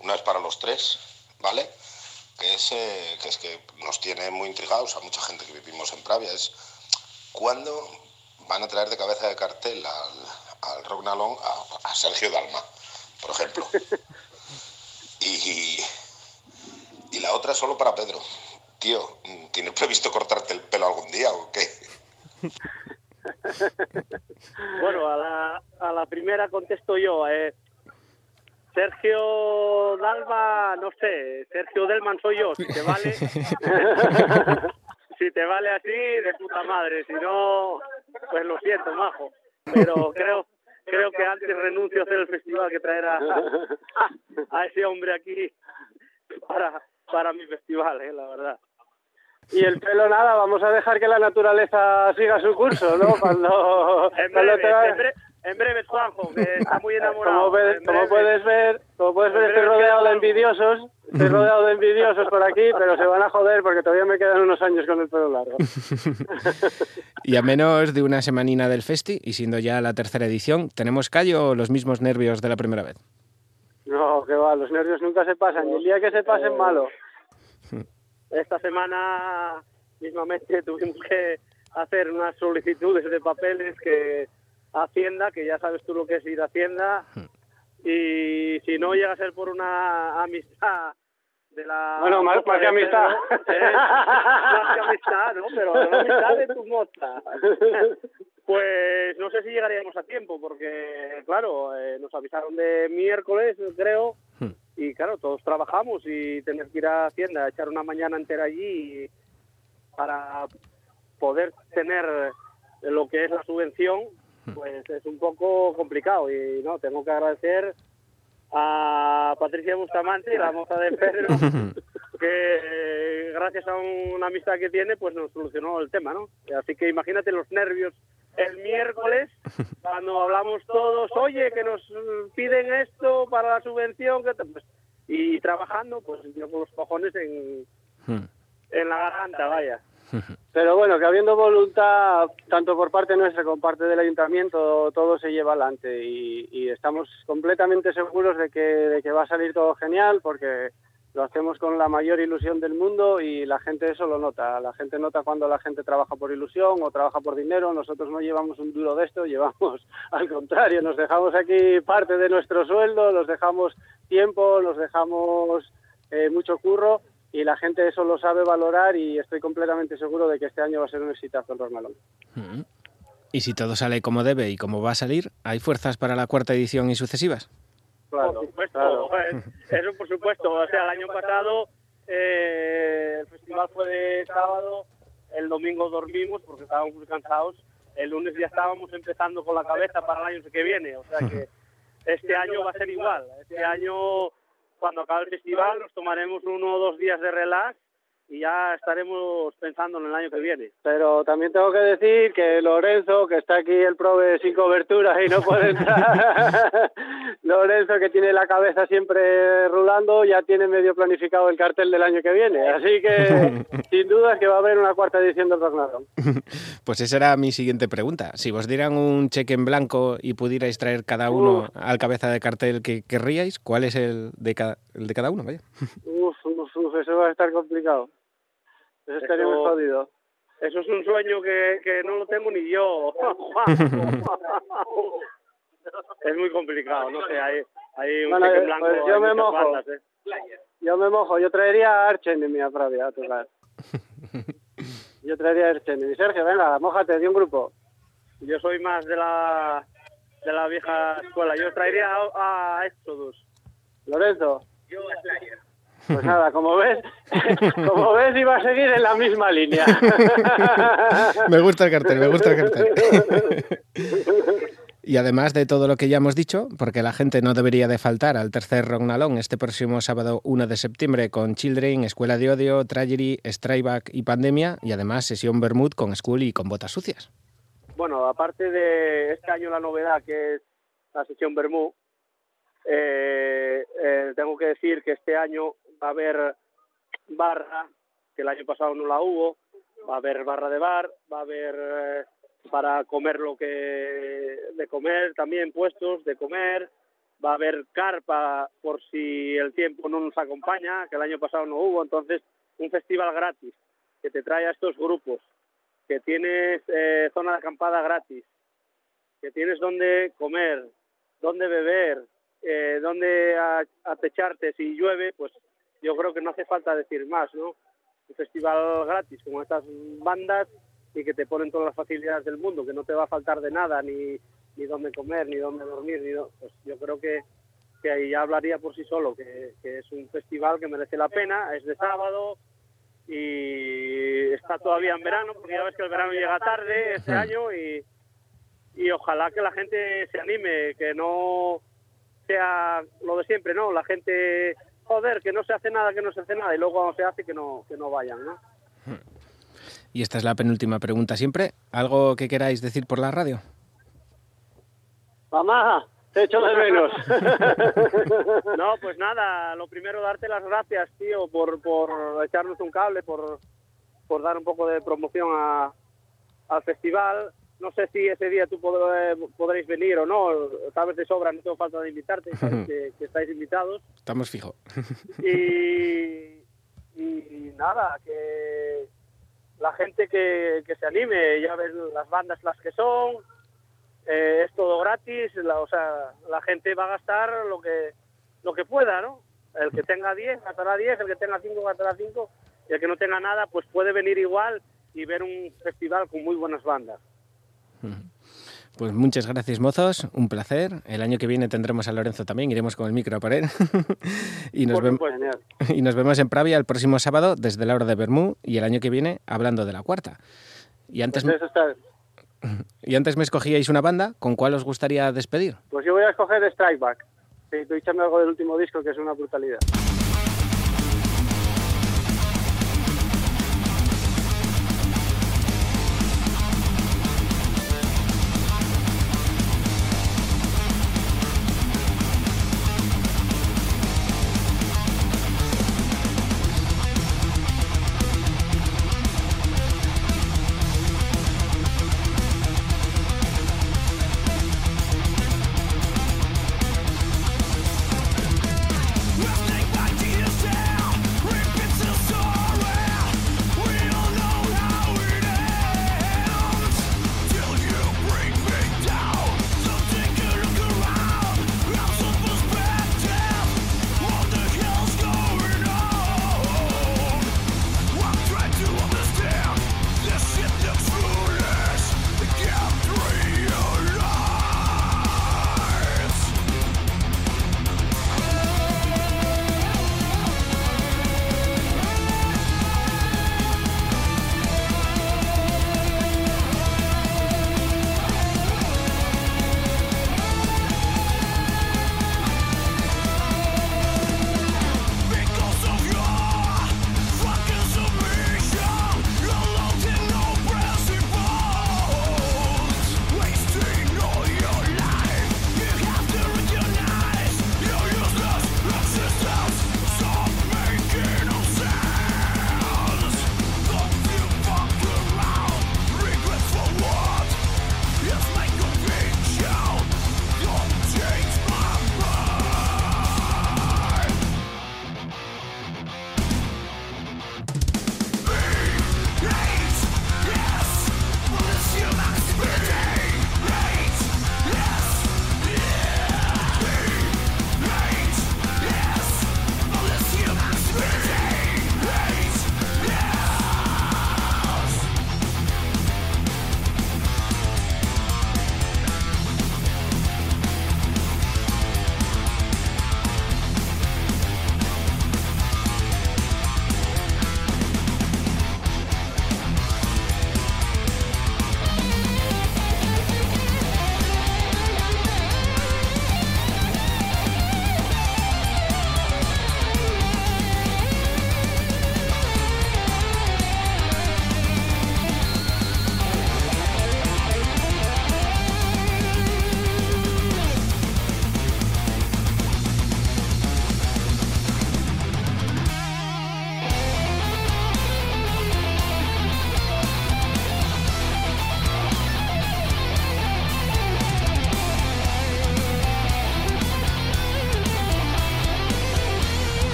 Una es para los tres, ¿vale? Que es, eh, que es que nos tiene muy intrigados a mucha gente que vivimos en Pravia. Es cuándo van a traer de cabeza de cartel al, al Rognalón a, a Sergio Dalma, por ejemplo. Y, y la otra solo para Pedro. Tío, ¿tienes previsto cortarte el pelo algún día o qué? Bueno, a la, a la primera contesto yo. Eh, Sergio Dalma, no sé, Sergio Delman soy yo, si te vale. si te vale así, de puta madre, si no, pues lo siento, majo. Pero creo creo que antes renuncio a hacer el festival que traer a, a, a ese hombre aquí para, para mi festival, eh, la verdad. Y el pelo nada, vamos a dejar que la naturaleza siga su curso, ¿no? Cuando, En cuando breve, te- en, bre- en breve, Juanjo, que está muy enamorado. como, ves- En como breve. puedes ver, como puedes ver, estoy rodeado de envidiosos, estoy rodeado de envidiosos por aquí, pero se van a joder porque todavía me quedan unos años con el pelo largo. Y a menos de una semanina del festi, y siendo ya la tercera edición, ¿tenemos callo o los mismos nervios de la primera vez? No, que va, los nervios nunca se pasan, y el día que se pasen, malo. Esta semana mismamente tuvimos que hacer unas solicitudes de papeles que Hacienda, que ya sabes tú lo que es ir a Hacienda, y si no llega a ser por una amistad de la... Bueno, más- que amistad. Pedro, ¿eh? más que amistad, ¿no? Pero la amistad de tu moza. Pues no sé si llegaríamos a tiempo, porque, claro, eh, nos avisaron de miércoles, creo, y claro, todos trabajamos y tener que ir a Hacienda, echar una mañana entera allí para poder tener lo que es la subvención, pues es un poco complicado y no, tengo que agradecer a Patricia Bustamante, la moza de Pedro, que eh, gracias a una amistad que tiene, pues nos solucionó el tema, ¿no? Así que imagínate los nervios el miércoles cuando hablamos todos, oye, que nos piden esto para la subvención, que pues, y trabajando, pues yo con los cojones en, en la garganta, vaya. Pero bueno, que habiendo voluntad, tanto por parte nuestra como por parte del ayuntamiento, todo se lleva adelante y, estamos completamente seguros de que, de que va a salir todo genial porque lo hacemos con la mayor ilusión del mundo y la gente eso lo nota. La gente nota cuando la gente trabaja por ilusión o trabaja por dinero. Nosotros no llevamos un duro de esto, llevamos al contrario, nos dejamos aquí parte de nuestro sueldo, nos dejamos tiempo, nos dejamos eh, mucho curro y la gente eso lo sabe valorar y estoy completamente seguro de que este año va a ser un exitazo en Rosmalón. Mm. Y si todo sale como debe y como va a salir, ¿hay fuerzas para la cuarta edición y sucesivas? Claro, por supuesto, claro. eso por supuesto. O sea, el año pasado eh, el festival fue de sábado, el domingo dormimos porque estábamos muy cansados, el lunes ya estábamos empezando con la cabeza para el año que viene. O sea que este año va a ser igual. Este año, cuando acabe el festival, nos tomaremos uno o dos días de relax y ya estaremos pensando en el año que viene. Pero también tengo que decir que Lorenzo, que está aquí el prove sin cobertura y no puede entrar, Lorenzo, que tiene la cabeza siempre rulando, ya tiene medio planificado el cartel del año que viene. Así que, sin duda, es que va a haber una cuarta edición del Ragnarok. Pues esa era mi siguiente pregunta. Si vos dieran un cheque en blanco y pudierais traer cada uno al cabeza de cartel que querríais, ¿cuál es el de cada, el de cada uno? Vaya. Uf, uf, uf, eso va a estar complicado. Eso estaría muy jodido. Eso es un sueño que, que no lo tengo ni yo. es muy complicado, no sé, hay, hay un Bueno, cheque en blanco. pues yo me mojo. bandas, ¿eh? Yo me mojo, yo traería a Archen a Pravia a tocar. Yo traería a Archen Sergio, venga, mójate de un grupo. Yo soy más de la de la vieja escuela. Yo traería a, a Exodus. Lorenzo. Pues nada, como ves, como ves iba a seguir en la misma línea. Me gusta el cartel, me gusta el cartel. Y además de todo lo que ya hemos dicho, porque la gente no debería de faltar al tercer Rognalón este próximo sábado 1 de septiembre con Children, Escuela de Odio, Tragedy, Strayback y Pandemia, y además sesión Bermud con School y con botas sucias. Bueno, aparte de este año la novedad que es la sesión Bermú, eh, eh, tengo que decir que este año va a haber barra, que el año pasado no la hubo, va a haber barra de bar, va a haber eh, para comer lo que de comer también puestos de comer, va a haber carpa por si el tiempo no nos acompaña, que el año pasado no hubo, entonces un festival gratis que te trae a estos grupos que tienes eh, zona de acampada gratis, que tienes donde comer, donde beber, eh, donde atecharte si llueve, pues yo creo que no hace falta decir más, ¿no? Un festival gratis con estas bandas y que te ponen todas las facilidades del mundo, que no te va a faltar de nada, ni, ni dónde comer, ni dónde dormir, ni do- pues yo creo que, que ahí ya hablaría por sí solo, que, que es un festival que merece la pena, es de sábado, y está todavía en verano, porque ya ves que el verano llega tarde este año y, y ojalá que la gente se anime, que no sea lo de siempre, ¿no? La gente, joder, que no se hace nada, que no se hace nada, y luego cuando se hace que no, que no vayan, ¿no? Y esta es la penúltima pregunta siempre. ¿Algo que queráis decir por la radio? Mamá, te echo de menos. No, pues nada, lo primero darte las gracias, tío, por, por echarnos un cable, por, por dar un poco de promoción a, al festival. No sé si ese día tú pod- podréis venir o no, tal vez de sobra, no tengo falta de invitarte, sabes que, que estáis invitados. Estamos fijo. Y, y nada, que la gente que, que se anime, ya ves las bandas las que son, eh, es todo gratis, la, o sea, la gente va a gastar lo que lo que pueda, ¿no? El que tenga 10 gastará 10, el que tenga 5 gastará 5, y el que no tenga nada, pues puede venir igual y ver un festival con muy buenas bandas. Pues muchas gracias, mozos. Un placer. El año que viene tendremos a Lorenzo también. Iremos con el micro a por él. y, nos Por vem- supuesto. Genial. y nos vemos en Pravia el próximo sábado desde la hora de Bermú y el año que viene hablando de la cuarta. Y antes, Pues está. y antes me escogíais una banda. ¿Con cuál os gustaría despedir? Pues yo voy a escoger Strike Back. Sí, tú échame algo del último disco que es una brutalidad.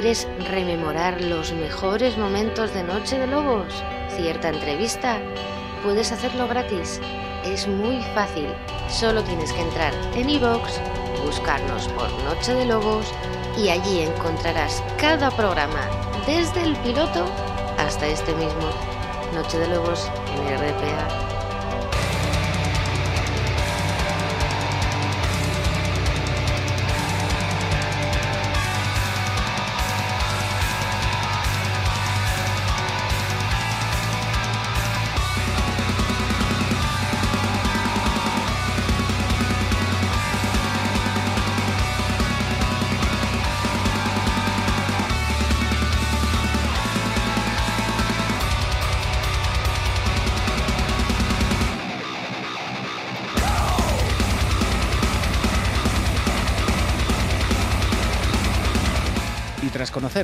¿Quieres rememorar los mejores momentos de Noche de Lobos? ¿Cierta entrevista? Puedes hacerlo gratis. Es muy fácil. Solo tienes que entrar en iVoox, buscarnos por Noche de Lobos y allí encontrarás cada programa, desde el piloto hasta este mismo. Noche de Lobos en RPA.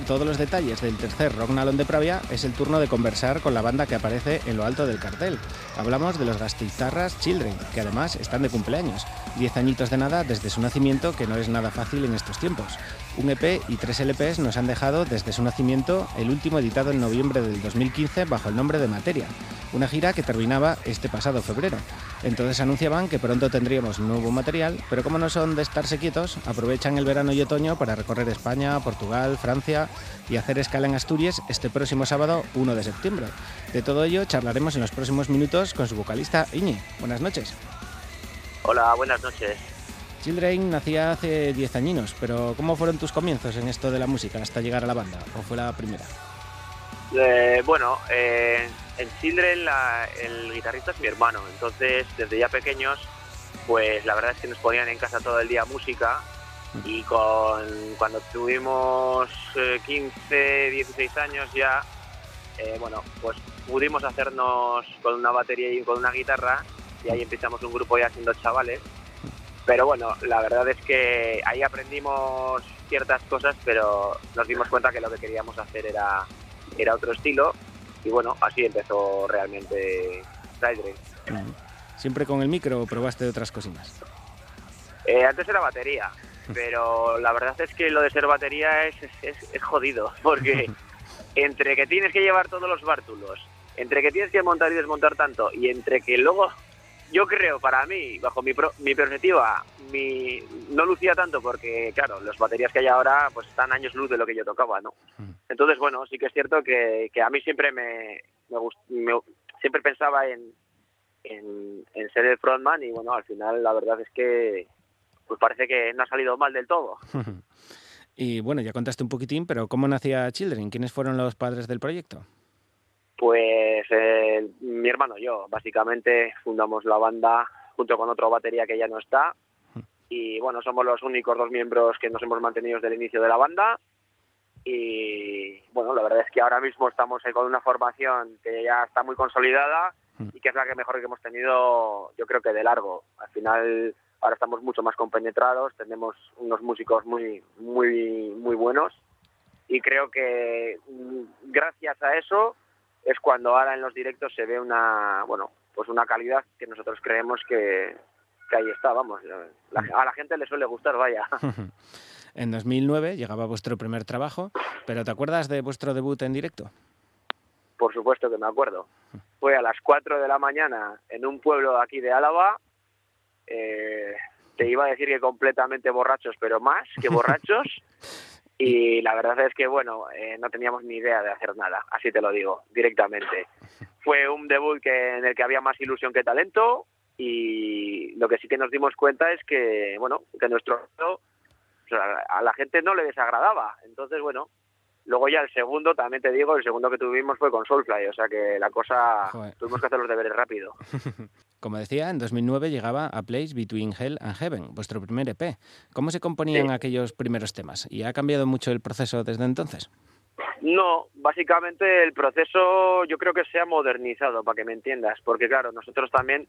Todos los detalles del tercer Rock de Pravia, es el turno de conversar con la banda que aparece en lo alto del cartel. Hablamos de los gastizarras Children, que además están de cumpleaños. Diez añitos de nada desde su nacimiento, que no es nada fácil en estos tiempos. Un EP y tres LPs nos han dejado desde su nacimiento, el último editado en noviembre del 2015 bajo el nombre de Materia. Una gira que terminaba este pasado febrero. Entonces anunciaban que pronto tendríamos nuevo material, pero como no son de estarse quietos, aprovechan el verano y otoño para recorrer España, Portugal, Francia y hacer escala en Asturias este próximo sábado 1 de septiembre. De todo ello charlaremos en los próximos minutos con su vocalista Iñi. Buenas noches. Hola, buenas noches. Children nacía hace 10 añinos, pero ¿cómo fueron tus comienzos en esto de la música hasta llegar a la banda? ¿O fue la primera? Eh, bueno, eh, en Children el guitarrista es mi hermano, entonces desde ya pequeños, pues la verdad es que nos ponían en casa todo el día música y con cuando tuvimos eh, 15, 16 años ya, eh, bueno, pues pudimos hacernos con una batería y con una guitarra y ahí empezamos un grupo ya siendo chavales. Pero bueno, la verdad es que ahí aprendimos ciertas cosas, pero nos dimos cuenta que lo que queríamos hacer era, era otro estilo. Y bueno, así empezó realmente. Mm. ¿Siempre con el micro o probaste de otras cositas? Eh, antes era batería, pero la verdad es que lo de ser batería es- es jodido, porque entre que tienes que llevar todos los bártulos, entre que tienes que montar y desmontar tanto, y entre que luego, yo creo, para mí, bajo mi, pro- mi perspectiva, mi, no lucía tanto porque, claro, las baterías que hay ahora pues están años luz de lo que yo tocaba, ¿no? Entonces, bueno, sí que es cierto que, que a mí siempre me, me, gust- me- siempre pensaba en, en, en ser el frontman y bueno, al final la verdad es que pues parece que no ha salido mal del todo. y bueno, ya contaste un poquitín, pero ¿cómo nacía Children? ¿Quiénes fueron los padres del proyecto? Pues eh, mi hermano y yo, básicamente fundamos la banda junto con otro batería que ya no está. Y bueno, somos los únicos dos miembros que nos hemos mantenido desde el inicio de la banda. Y bueno, la verdad es que ahora mismo estamos ahí con una formación que ya está muy consolidada y que es la que mejor que hemos tenido, yo creo que de largo. Al final, ahora estamos mucho más compenetrados, tenemos unos músicos muy, muy, muy buenos y creo que mm, gracias a eso es cuando ahora en los directos se ve una, bueno, pues una calidad que nosotros creemos que, que ahí está, vamos. La- a la gente le suele gustar, vaya. en 2009 llegaba vuestro primer trabajo, pero ¿te acuerdas de vuestro debut en directo? Por supuesto que me acuerdo. Fue a las 4 de la mañana en un pueblo aquí de Álava. Eh, te iba a decir que completamente borrachos, pero más que borrachos. Y la verdad es que, bueno, eh, no teníamos ni idea de hacer nada, así te lo digo, directamente. Fue un debut que, en el que había más ilusión que talento y lo que sí que nos dimos cuenta es que, bueno, que nuestro o sea, a la gente no le desagradaba. Entonces, bueno, luego ya el segundo, también te digo, el segundo que tuvimos fue con Soulfly, o sea que la cosa, Joder. tuvimos que hacer los deberes rápido. Como decía, en 2009 llegaba A Place Between Hell and Heaven, vuestro primer EP. ¿Cómo se componían Sí. aquellos primeros temas? ¿Y ha cambiado mucho el proceso desde entonces? No, básicamente el proceso yo creo que se ha modernizado, para que me entiendas, porque claro, nosotros también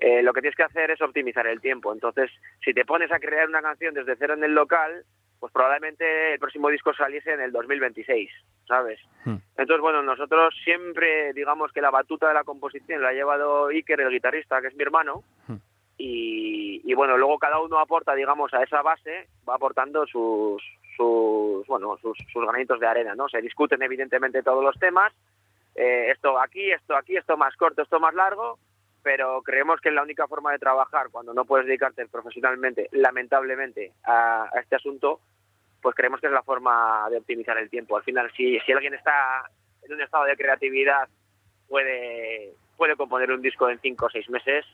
eh, lo que tienes que hacer es optimizar el tiempo. Entonces, si te pones a crear una canción desde cero en el local, pues probablemente el próximo disco saliese en el 2026, ¿sabes? Hmm. Entonces, bueno, nosotros siempre, digamos que la batuta de la composición la ha llevado Iker, el guitarrista, que es mi hermano, Hmm. y, y bueno, luego cada uno aporta, digamos, a esa base, va aportando sus, sus, bueno, sus, sus granitos de arena, ¿no? Se discuten evidentemente todos los temas, eh, esto aquí, esto aquí, esto más corto, esto más largo, pero creemos que la única forma de trabajar cuando no puedes dedicarte profesionalmente, lamentablemente, a, a este asunto, pues creemos que es la forma de optimizar el tiempo. Al final, si, si alguien está en un estado de creatividad, puede, puede componer un disco en cinco o seis meses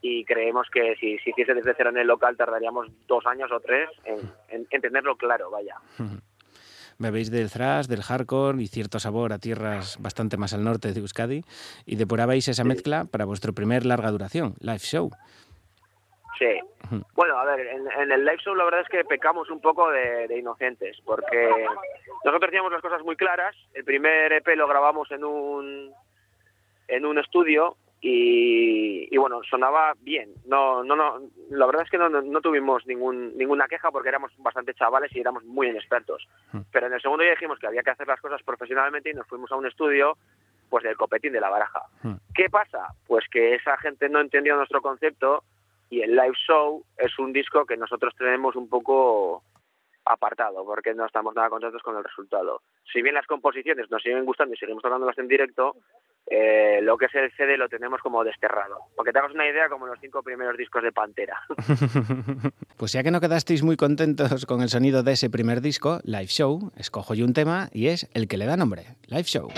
y creemos que si, si hiciese desde cero en el local tardaríamos dos años o tres en, en, en tenerlo claro, vaya. Bebéis del thrash, del hardcore y cierto sabor a tierras bastante más al norte de Euskadi y depurabais esa mezcla para vuestro primer larga duración, live show. Sí. Bueno, a ver, en, en el live show la verdad es que pecamos un poco de, de inocentes, porque nosotros teníamos las cosas muy claras. El primer EP lo grabamos en un en un estudio y, y bueno, sonaba bien. No, no, no, la verdad es que no, no, no tuvimos ningún, ninguna queja porque éramos bastante chavales y éramos muy inexpertos. Pero en el segundo día dijimos que había que hacer las cosas profesionalmente y nos fuimos a un estudio pues del copetín de la baraja. ¿Qué pasa? Pues que esa gente no entendió nuestro concepto y el live show es un disco que nosotros tenemos un poco apartado porque no estamos nada contentos con el resultado. Si bien las composiciones nos siguen gustando y seguimos tocándolas en directo, eh, lo que es el CD lo tenemos como desterrado. Porque te hagas una idea como los cinco primeros discos de Pantera. Pues ya que no quedasteis muy contentos con el sonido de ese primer disco, Live Show, escojo yo un tema y es el que le da nombre, Live Show.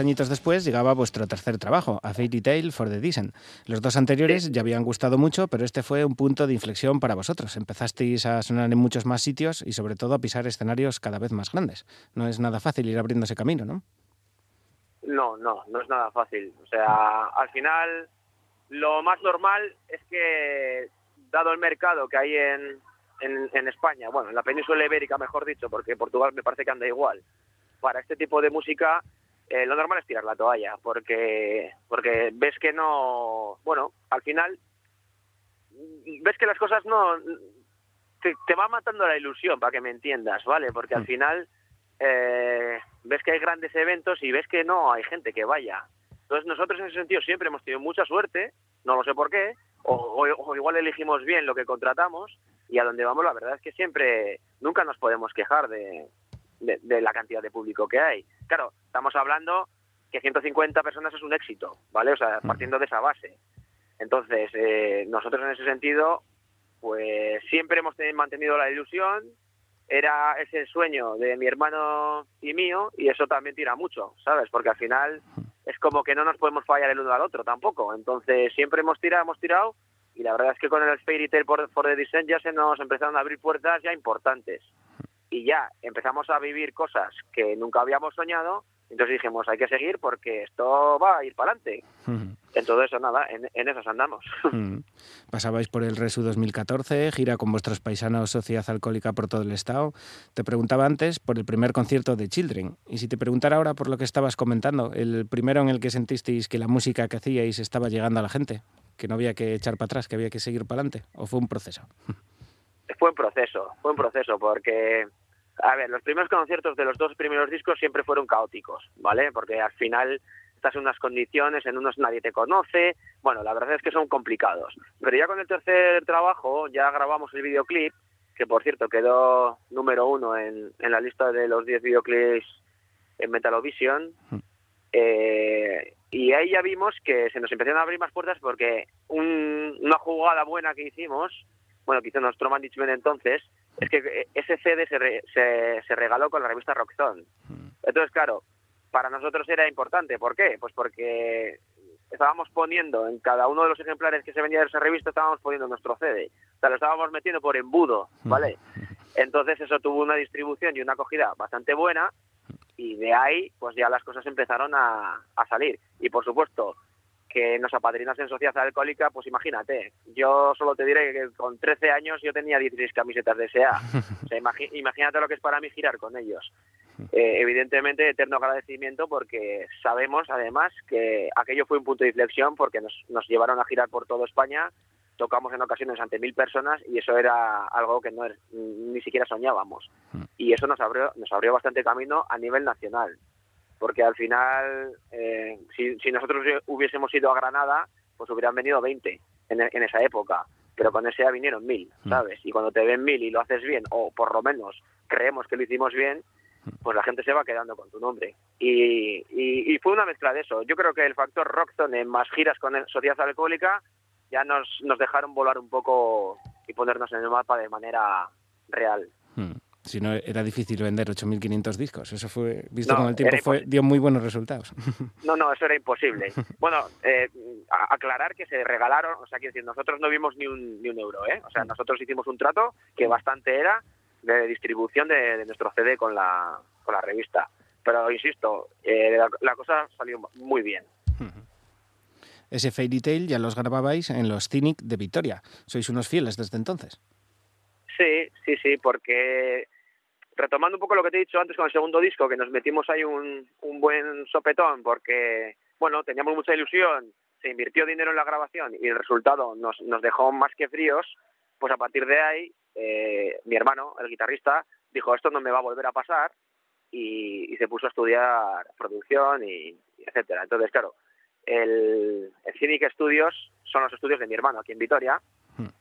Añitos después llegaba vuestro tercer trabajo, A Fairy Tale for the Decent. Los dos anteriores ya habían gustado mucho, pero este fue un punto de inflexión para vosotros. Empezasteis a sonar en muchos más sitios y sobre todo a pisar escenarios cada vez más grandes. No es nada fácil ir abriendo ese camino, ¿no? No, no, no es nada fácil. O sea, al final lo más normal es que, dado el mercado que hay en, en, en España, bueno, en la península ibérica, mejor dicho, porque Portugal me parece que anda igual, para este tipo de música, eh, lo normal es tirar la toalla, porque, porque ves que no, bueno, al final, ves que las cosas no, te, te va matando la ilusión, para que me entiendas, ¿vale? Porque al final eh, ves que hay grandes eventos y ves que no hay gente que vaya. Entonces nosotros en ese sentido siempre hemos tenido mucha suerte, no lo sé por qué, o, o- o igual elegimos bien lo que contratamos y a donde vamos la verdad es que siempre, nunca nos podemos quejar de, de, de la cantidad de público que hay. Claro, estamos hablando que 150 personas es un éxito, ¿vale? O sea, partiendo de esa base. Entonces, eh, nosotros en ese sentido, pues siempre hemos tenido- mantenido la ilusión, era ese sueño de mi hermano y mío, y eso también tira mucho, ¿sabes? Porque al final es como que no nos podemos fallar el uno al otro tampoco. Entonces, siempre hemos tirado, hemos tirado, y la verdad es que con el Fairy Tail for, for the Descent ya se nos empezaron a abrir puertas ya importantes. Y ya empezamos a vivir cosas que nunca habíamos soñado, entonces dijimos, hay que seguir porque esto va a ir para adelante. En todo eso, nada, en, en esas andamos. Mm. Pasabais por el Resu 2014, gira con vuestros paisanos Sociedad Alcohólica por todo el estado. Te preguntaba antes por el primer concierto de Children. Y si te preguntara ahora por lo que estabas comentando, el primero en el que sentisteis que la música que hacíais estaba llegando a la gente, que no había que echar para atrás, que había que seguir para adelante, o fue un proceso. fue un proceso, fue un proceso porque, a ver, los primeros conciertos de los dos primeros discos siempre fueron caóticos, ¿vale? Porque al final estás en unas condiciones, en unos nadie te conoce, bueno, la verdad es que son complicados. Pero ya con el tercer trabajo ya grabamos el videoclip, que por cierto quedó número uno en, en la lista de los 10 videoclips en Metalovision. Eh, y ahí ya vimos que se nos empezaron a abrir más puertas porque un- una jugada buena que hicimos, bueno, que hizo nuestro management entonces, es que ese CD se, re- se, se regaló con la revista Rockzone. Entonces, claro, para nosotros era importante. ¿Por qué? Pues porque estábamos poniendo en cada uno de los ejemplares que se vendía de esa revista, estábamos poniendo nuestro CD. O sea, lo estábamos metiendo por embudo, ¿vale? Entonces eso tuvo una distribución y una acogida bastante buena y de ahí pues ya las cosas empezaron a, a salir. Y por supuesto que nos apadrinas en Sociedad Alcohólica, pues imagínate, yo solo te diré que con 13 años yo tenía 16 camisetas de SEA. O sea, imagínate lo que es para mí girar con ellos. Eh, evidentemente, eterno agradecimiento porque sabemos además que aquello fue un punto de inflexión porque nos, nos llevaron a girar por toda España, tocamos en ocasiones ante mil personas y eso era algo que no es- ni siquiera soñábamos. Y eso nos abrió, nos abrió bastante camino a nivel nacional porque al final, eh, si, si nosotros hubiésemos ido a Granada, pues hubieran venido 20 en, en esa época, pero con ese vinieron mil, ¿sabes? Y cuando te ven mil y lo haces bien, o por lo menos creemos que lo hicimos bien, pues la gente se va quedando con tu nombre. Y, y, y fue una mezcla de eso. Yo creo que el factor Rockzone más giras con el- Sociedad Alcohólica ya nos, nos dejaron volar un poco y ponernos en el mapa de manera real. Mm. Si no, era difícil vender 8.500 discos. Eso fue, visto No, con el tiempo, fue, dio muy buenos resultados. No, no, eso era imposible. Bueno, eh, aclarar que se regalaron, o sea, quiero decir, nosotros no vimos ni un, ni un euro, ¿eh? O sea, nosotros hicimos un trato que bastante era de distribución de, de nuestro CD con la, con la revista. Pero, insisto, eh, la, la cosa salió muy bien. Ese Fairy Tail ya los grababais en los Cynic de Vitoria. Sois unos fieles desde entonces. Sí, sí, sí, porque retomando un poco lo que te he dicho antes con el segundo disco, que nos metimos ahí un, un buen sopetón porque, bueno, teníamos mucha ilusión, se invirtió dinero en la grabación y el resultado nos, nos dejó más que fríos, pues a partir de ahí eh, mi hermano, el guitarrista, dijo esto no me va a volver a pasar y, se puso a estudiar producción y, y etcétera. Entonces, claro, el, el Cynic Studios son los estudios de mi hermano aquí en Vitoria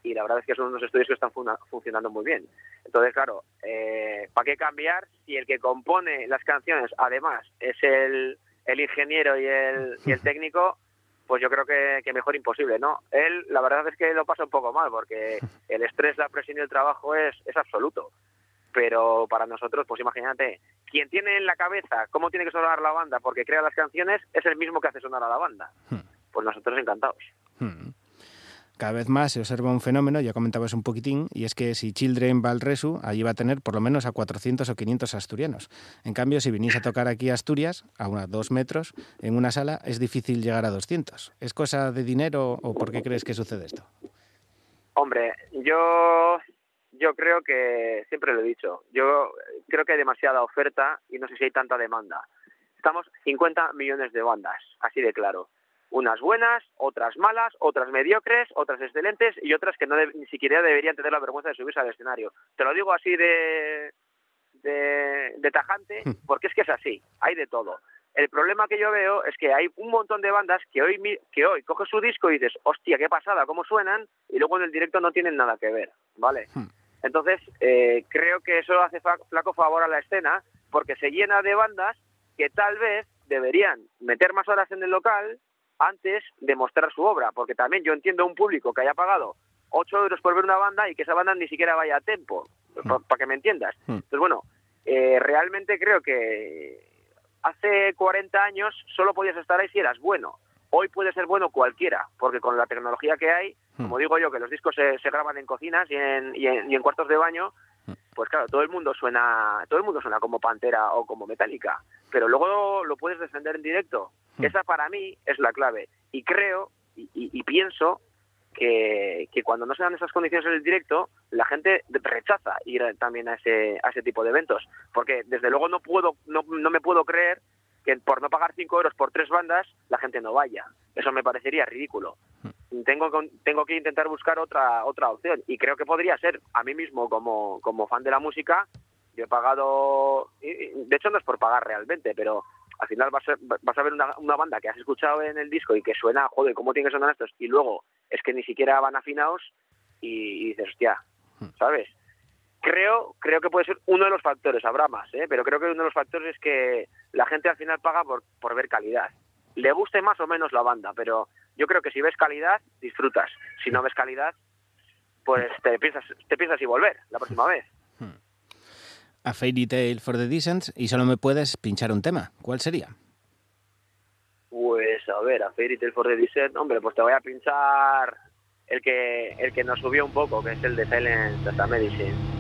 y la verdad es que son unos estudios que están funcionando muy bien. Entonces, claro, eh, ¿para qué cambiar si el que compone las canciones además es el, el ingeniero y el, y el técnico? Pues yo creo que, que mejor imposible, ¿no? Él, la verdad es que lo pasa un poco mal porque el estrés, la presión y el trabajo es, es absoluto. Pero para nosotros, pues imagínate quien tiene en la cabeza cómo tiene que sonar la banda porque crea las canciones es el mismo que hace sonar a la banda. Pues nosotros encantados. Hmm. Cada vez más se observa un fenómeno, ya comentabas un poquitín, y es que si Children va al Resu, allí va a tener por lo menos a 400 o 500 asturianos. En cambio, si vinís a tocar aquí a Asturias, a unos dos metros, en una sala, es difícil llegar a 200. ¿Es cosa de dinero o por qué crees que sucede esto? Hombre, yo yo creo que siempre lo he dicho. Yo creo que hay demasiada oferta y no sé si hay tanta demanda. Estamos 50 millones de bandas, así de claro. Unas buenas, otras malas, otras mediocres, otras excelentes y otras que no de- ni siquiera deberían tener la vergüenza de subirse al escenario. Te lo digo así de, de, de tajante porque es que es así, hay de todo. El problema que yo veo es que hay un montón de bandas que hoy que hoy coges su disco y dices, hostia, qué pasada, cómo suenan, y luego en el directo no tienen nada que ver, ¿vale? Entonces, eh, creo que eso hace flaco favor a la escena porque se llena de bandas que tal vez deberían meter más horas en el local antes de mostrar su obra, porque también yo entiendo un público que haya pagado 8 euros por ver una banda y que esa banda ni siquiera vaya a tempo, para que me entiendas. Entonces, bueno, eh, realmente creo que hace 40 años solo podías estar ahí si eras bueno. Hoy puede ser bueno cualquiera, porque con la tecnología que hay, como digo yo, que los discos se, se graban en cocinas y en, y, en, y en cuartos de baño, pues claro, todo el mundo suena, todo el mundo suena como Pantera o como Metallica, pero luego lo puedes defender en directo. Esa para mí es la clave. Y creo y, y- y pienso que, que cuando no se dan esas condiciones en el directo, la gente rechaza ir también a ese, a ese tipo de eventos. Porque desde luego no puedo, no, no me puedo creer que por no pagar 5 euros por tres bandas, la gente no vaya. Eso me parecería ridículo. Tengo, con- tengo que intentar buscar otra, otra opción. Y creo que podría ser, a mí mismo, como, como fan de la música, yo he pagado, de hecho no es por pagar realmente, pero al final vas a, vas a ver una, una banda que has escuchado en el disco y que suena, joder, ¿cómo tiene que sonar estos? Y luego es que ni siquiera van afinados y, y dices, hostia, ¿sabes? Creo, creo que puede ser uno de los factores, habrá más, ¿eh? pero creo que uno de los factores es que la gente al final paga por, por ver calidad. Le guste más o menos la banda, pero yo creo que si ves calidad, disfrutas. Si no ves calidad, pues te piensas, te piensas y volver la próxima vez. A Fairy Tale for the Decent y solo me puedes pinchar un tema. ¿Cuál sería? Pues a ver, a Fairy Tail for the Desert, hombre, pues te voy a pinchar el que el que nos subió un poco, que es el de Silence as a Medicine.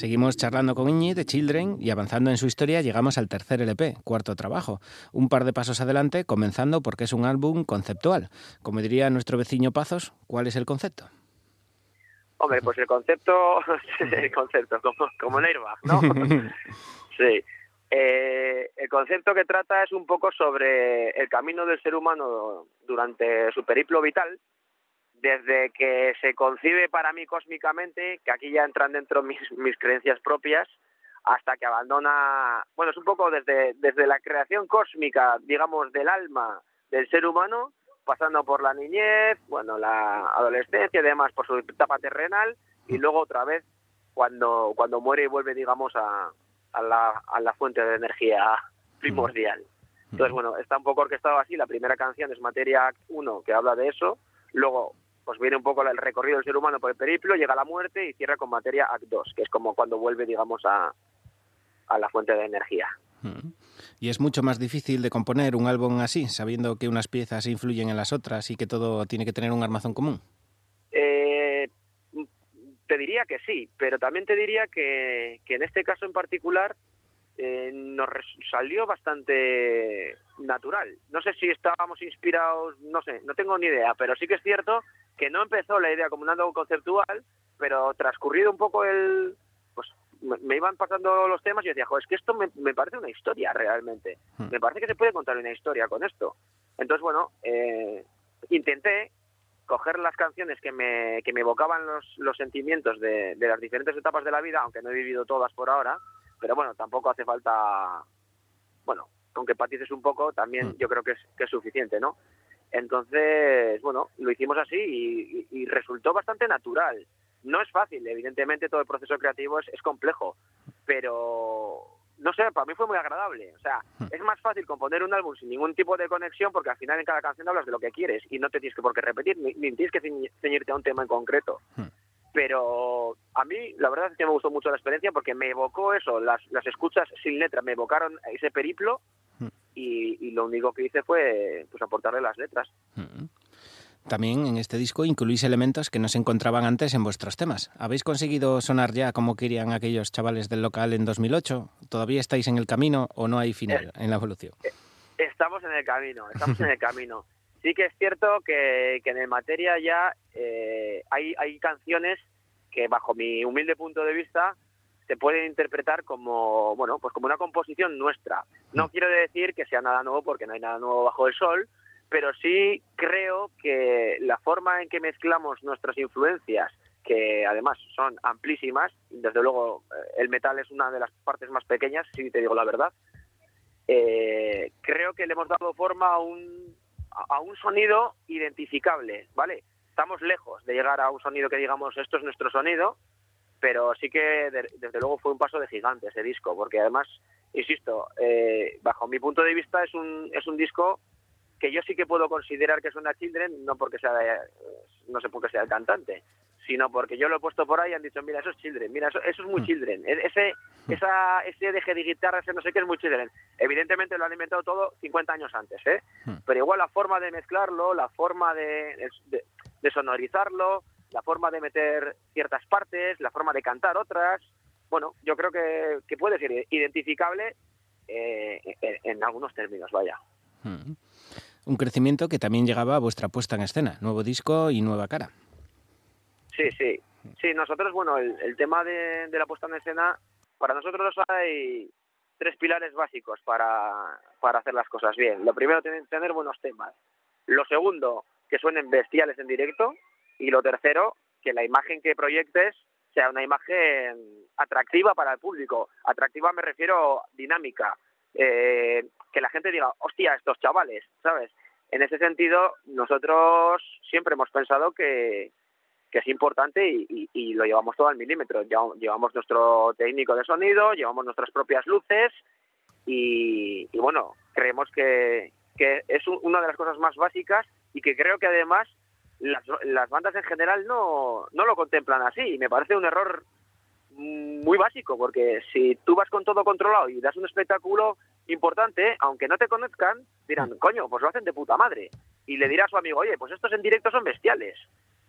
Seguimos charlando con Iñi de Children y avanzando en su historia llegamos al tercer LP, cuarto trabajo. Un par de pasos adelante, comenzando porque es un álbum conceptual. Como diría nuestro vecino Pazos, ¿cuál es el concepto? Hombre, pues el concepto, el concepto, como, como Airbag, ¿no? sí. Eh, el concepto que trata es un poco sobre el camino del ser humano durante su periplo vital, desde que se concibe para mí cósmicamente, que aquí ya entran dentro mis, mis creencias propias, hasta que abandona, bueno, es un poco desde, desde la creación cósmica, digamos, del alma del ser humano, pasando por la niñez, bueno, la adolescencia y demás, por su etapa terrenal, y luego otra vez cuando, cuando muere y vuelve, digamos, a, a, la, a la fuente de energía primordial. Entonces, bueno, está un poco orquestado así. La primera canción es Materia Act 1, que habla de eso. Luego, pues viene un poco el recorrido del ser humano por el periplo, llega la muerte y cierra con Materia Act 2, que es como cuando vuelve, digamos, a, a la fuente de energía. Y es mucho más difícil de componer un álbum así, sabiendo que unas piezas influyen en las otras y que todo tiene que tener un armazón común. Eh, te diría que sí, pero también te diría que, que en este caso en particular eh, nos salió bastante natural. No sé si estábamos inspirados, no sé, no tengo ni idea, pero sí que es cierto que no empezó la idea como un álbum conceptual, pero transcurrido un poco el... Pues me, me iban pasando los temas y yo decía, jo, es que esto me, me parece una historia realmente. Me parece que se puede contar una historia con esto. Entonces, bueno, eh, intenté coger las canciones que me, que me evocaban los, los sentimientos de, de las diferentes etapas de la vida, aunque no he vivido todas por ahora, pero bueno, tampoco hace falta, bueno, con que empatices un poco también yo creo que es, que es suficiente, ¿no? Entonces, bueno, lo hicimos así y, y- y resultó bastante natural. No es fácil, evidentemente todo el proceso creativo es, es complejo, pero no sé, para mí fue muy agradable. O sea, es más fácil componer un álbum sin ningún tipo de conexión porque al final en cada canción hablas de lo que quieres y no te tienes que por qué repetir, ni, ni tienes que ceñi- ceñirte a un tema en concreto. Pero a mí la verdad es que me gustó mucho la experiencia porque me evocó eso, las, las escuchas sin letra, me evocaron ese periplo y, y lo único que hice fue pues aportarle las letras. También en este disco incluís elementos que no se encontraban antes en vuestros temas. ¿Habéis conseguido sonar ya como querían aquellos chavales del local en 2008? ¿Todavía estáis en el camino o no hay final en la evolución? Estamos en el camino, estamos en el camino. Sí que es cierto que, que en el materia ya eh, hay, hay canciones que bajo mi humilde punto de vista se pueden interpretar como bueno pues como una composición nuestra. No quiero decir que sea nada nuevo porque no hay nada nuevo bajo el sol, pero sí creo que la forma en que mezclamos nuestras influencias, que además son amplísimas, desde luego eh, el metal es una de las partes más pequeñas, si te digo la verdad, eh, creo que le hemos dado forma a un, a un sonido identificable, ¿vale? Estamos lejos de llegar a un sonido que digamos esto es nuestro sonido, pero sí que de- desde luego fue un paso de gigante ese disco, porque además, insisto, eh, bajo mi punto de vista es un, es un disco que yo sí que puedo considerar que suena a Children, no porque sea no sé por qué sea el cantante, sino porque yo lo he puesto por ahí y han dicho, mira, eso es Children, mira, eso, eso es muy Children, E- ese, esa, ese deje de guitarra, ese no sé qué es muy Children. Evidentemente lo han inventado todo 50 años antes, ¿eh? Pero igual la forma de mezclarlo, la forma de, de, de sonorizarlo, la forma de meter ciertas partes, la forma de cantar otras, bueno, yo creo que, que puede ser identificable eh, en, en algunos términos, vaya. Mm. Un crecimiento que también llegaba a vuestra puesta en escena, nuevo disco y nueva cara. Sí, sí. Sí, nosotros, bueno, el, el tema de, de la puesta en escena, para nosotros hay tres pilares básicos para, para hacer las cosas bien. Lo primero, tener, tener buenos temas. Lo segundo, que suenen bestiales en directo. Y lo tercero, que la imagen que proyectes sea una imagen atractiva para el público. Atractiva me refiero dinámica. Eh, que la gente diga, hostia, estos chavales, ¿sabes? En ese sentido, nosotros siempre hemos pensado que, que es importante y, y- y lo llevamos todo al milímetro. Lleva- Llevamos nuestro técnico de sonido, llevamos nuestras propias luces y, y bueno, creemos que, que es un- una de las cosas más básicas y que creo que además las, las bandas en general no, no lo contemplan así y me parece un error mm, muy básico porque si tú vas con todo controlado y das un espectáculo importante, aunque no te conozcan, dirán, coño, pues lo hacen de puta madre. Y le dirá a su amigo, oye, pues estos en directo son bestiales.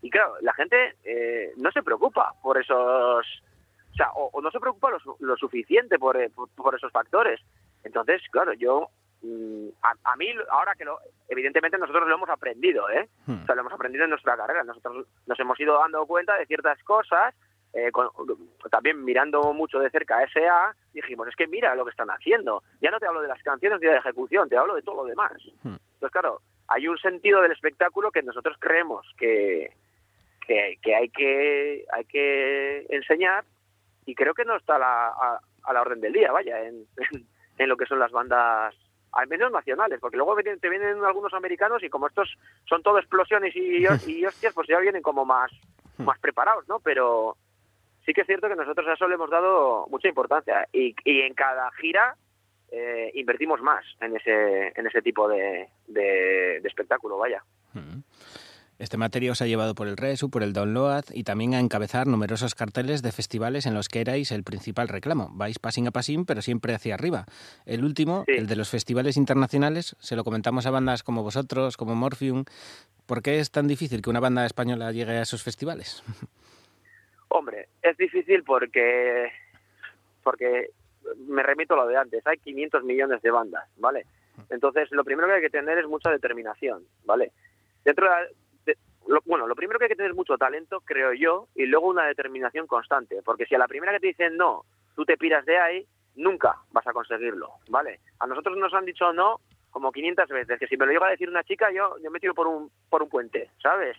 Y claro, la gente eh, no se preocupa por esos... O sea, o, o no se preocupa lo, lo suficiente por, eh, por, por esos factores. Entonces, claro, yo, mm, a, a mí, ahora que lo, evidentemente nosotros lo hemos aprendido, ¿eh? Hmm. O sea, lo hemos aprendido en nuestra carrera. Nosotros nos hemos ido dando cuenta de ciertas cosas, eh, con- también mirando mucho de cerca a SA, dijimos, es que mira lo que están haciendo. Ya no te hablo de las canciones ni de la ejecución, te hablo de todo lo demás. Hmm. Entonces, claro, hay un sentido del espectáculo que nosotros creemos que, que, que hay que hay que enseñar y creo que no está a la, a, a la orden del día, vaya, en, en, en lo que son las bandas, al menos nacionales, porque luego vienen- te vienen algunos americanos y como estos son todo explosiones y, y hostias, pues ya vienen como más, más preparados, ¿no? Pero sí que es cierto que nosotros a eso le hemos dado mucha importancia y, y en cada gira eh, invertimos más en ese, en ese tipo de, de, de espectáculo, vaya. Este materia os ha llevado por el Resu, por el Download y también a encabezar numerosos carteles de festivales en los que erais el principal reclamo. Vais pasín a pasín, pero siempre hacia arriba. El último, el de los festivales internacionales, se lo comentamos a bandas como vosotros, como Morphium. ¿Por qué es tan difícil que una banda española llegue a esos festivales? Hombre, es difícil porque porque me remito a lo de antes, hay 500 millones de bandas, ¿vale? Entonces, lo primero que hay que tener es mucha determinación, ¿vale? Dentro de, la- de- lo- bueno, lo primero que hay que tener es mucho talento, creo yo, y luego una determinación constante, porque si a la primera que te dicen no, tú te piras de ahí, nunca vas a conseguirlo, ¿vale? A nosotros nos han dicho no como 500 veces, que si me lo llega a decir una chica, yo, yo me tiro por un, por un puente, ¿sabes?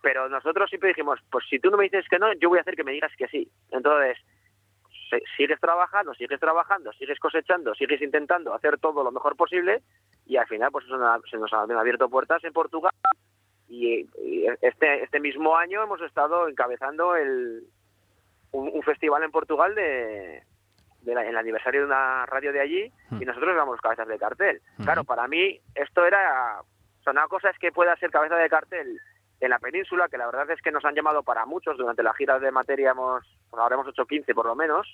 Pero nosotros siempre dijimos, pues si tú no me dices que no, yo voy a hacer que me digas que sí. Entonces, sigues trabajando, sigues trabajando, sigues cosechando, sigues intentando hacer todo lo mejor posible y al final pues eso se nos han abierto puertas en Portugal y, y este este mismo año hemos estado encabezando el un, un festival en Portugal de, de la- en el aniversario de una radio de allí y nosotros éramos cabezas de cartel. Claro, para mí esto era o sea, una cosa es que pueda ser cabeza de cartel en la península, que la verdad es que nos han llamado para muchos. Durante la gira de materia hemos, bueno, ahora hemos hecho 15 por lo menos,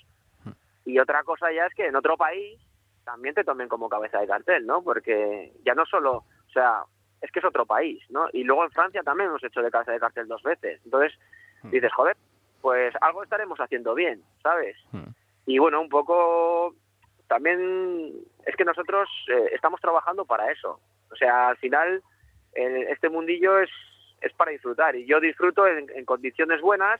y otra cosa ya es que en otro país también te tomen como cabeza de cartel, ¿no? Porque ya no solo, o sea, es que es otro país, ¿no? Y luego en Francia también hemos hecho de cabeza de cartel dos veces. Entonces, dices, joder, pues algo estaremos haciendo bien, ¿sabes? Y bueno, un poco también es que nosotros eh, estamos trabajando para eso. O sea, al final este mundillo es, es para disfrutar y yo disfruto en, en condiciones buenas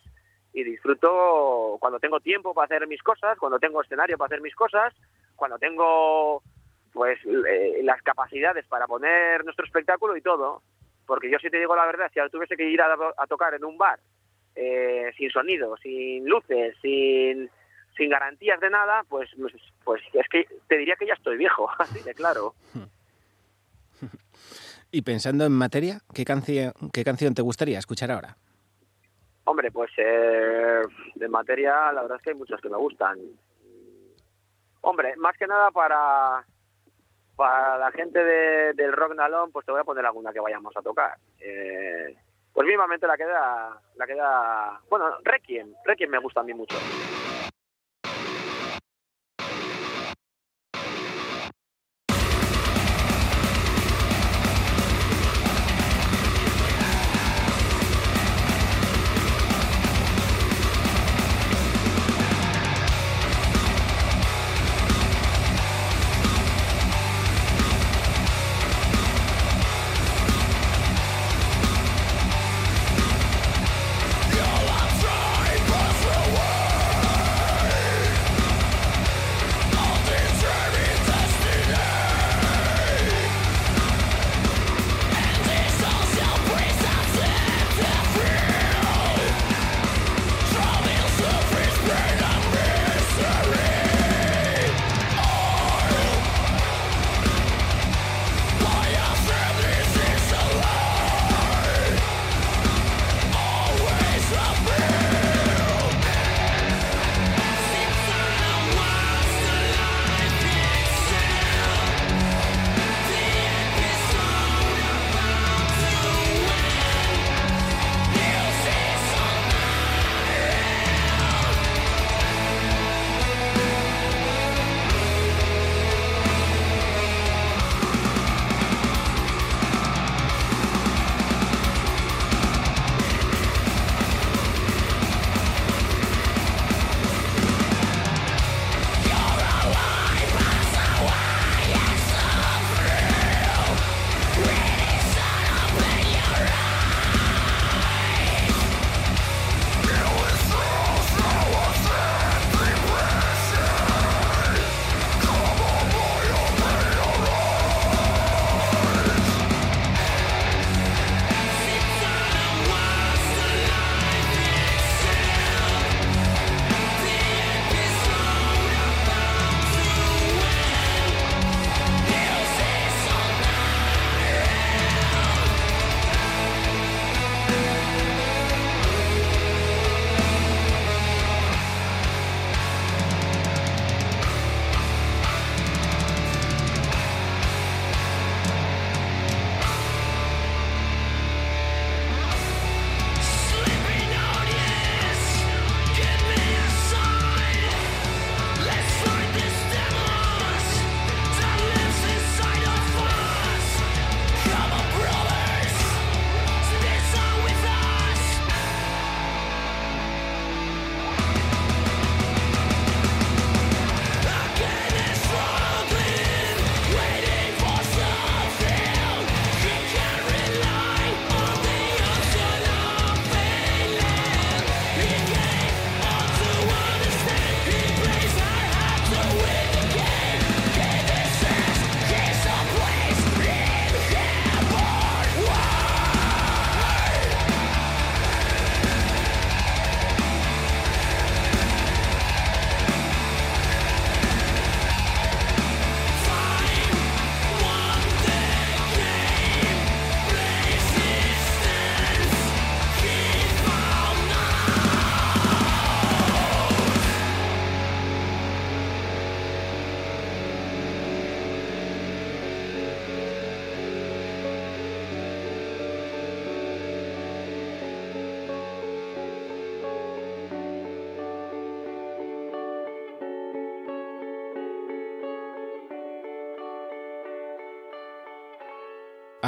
y disfruto cuando tengo tiempo para hacer mis cosas, cuando tengo escenario para hacer mis cosas, cuando tengo pues eh, las capacidades para poner nuestro espectáculo y todo. Porque yo si te digo la verdad, si ahora tuviese que ir a, a tocar en un bar eh, sin sonido, sin luces, sin, sin garantías de nada, pues, pues es que te diría que ya estoy viejo, así de claro. Y pensando en materia, ¿qué, canción ¿qué canción te gustaría escuchar ahora? Hombre, pues eh, de materia la verdad es que hay muchas que me gustan. Hombre, más que nada para para la gente de- del rock nalón, pues te voy a poner alguna que vayamos a tocar. Eh, pues mismamente la queda, la queda, bueno, Requiem, Requiem me gusta a mí mucho.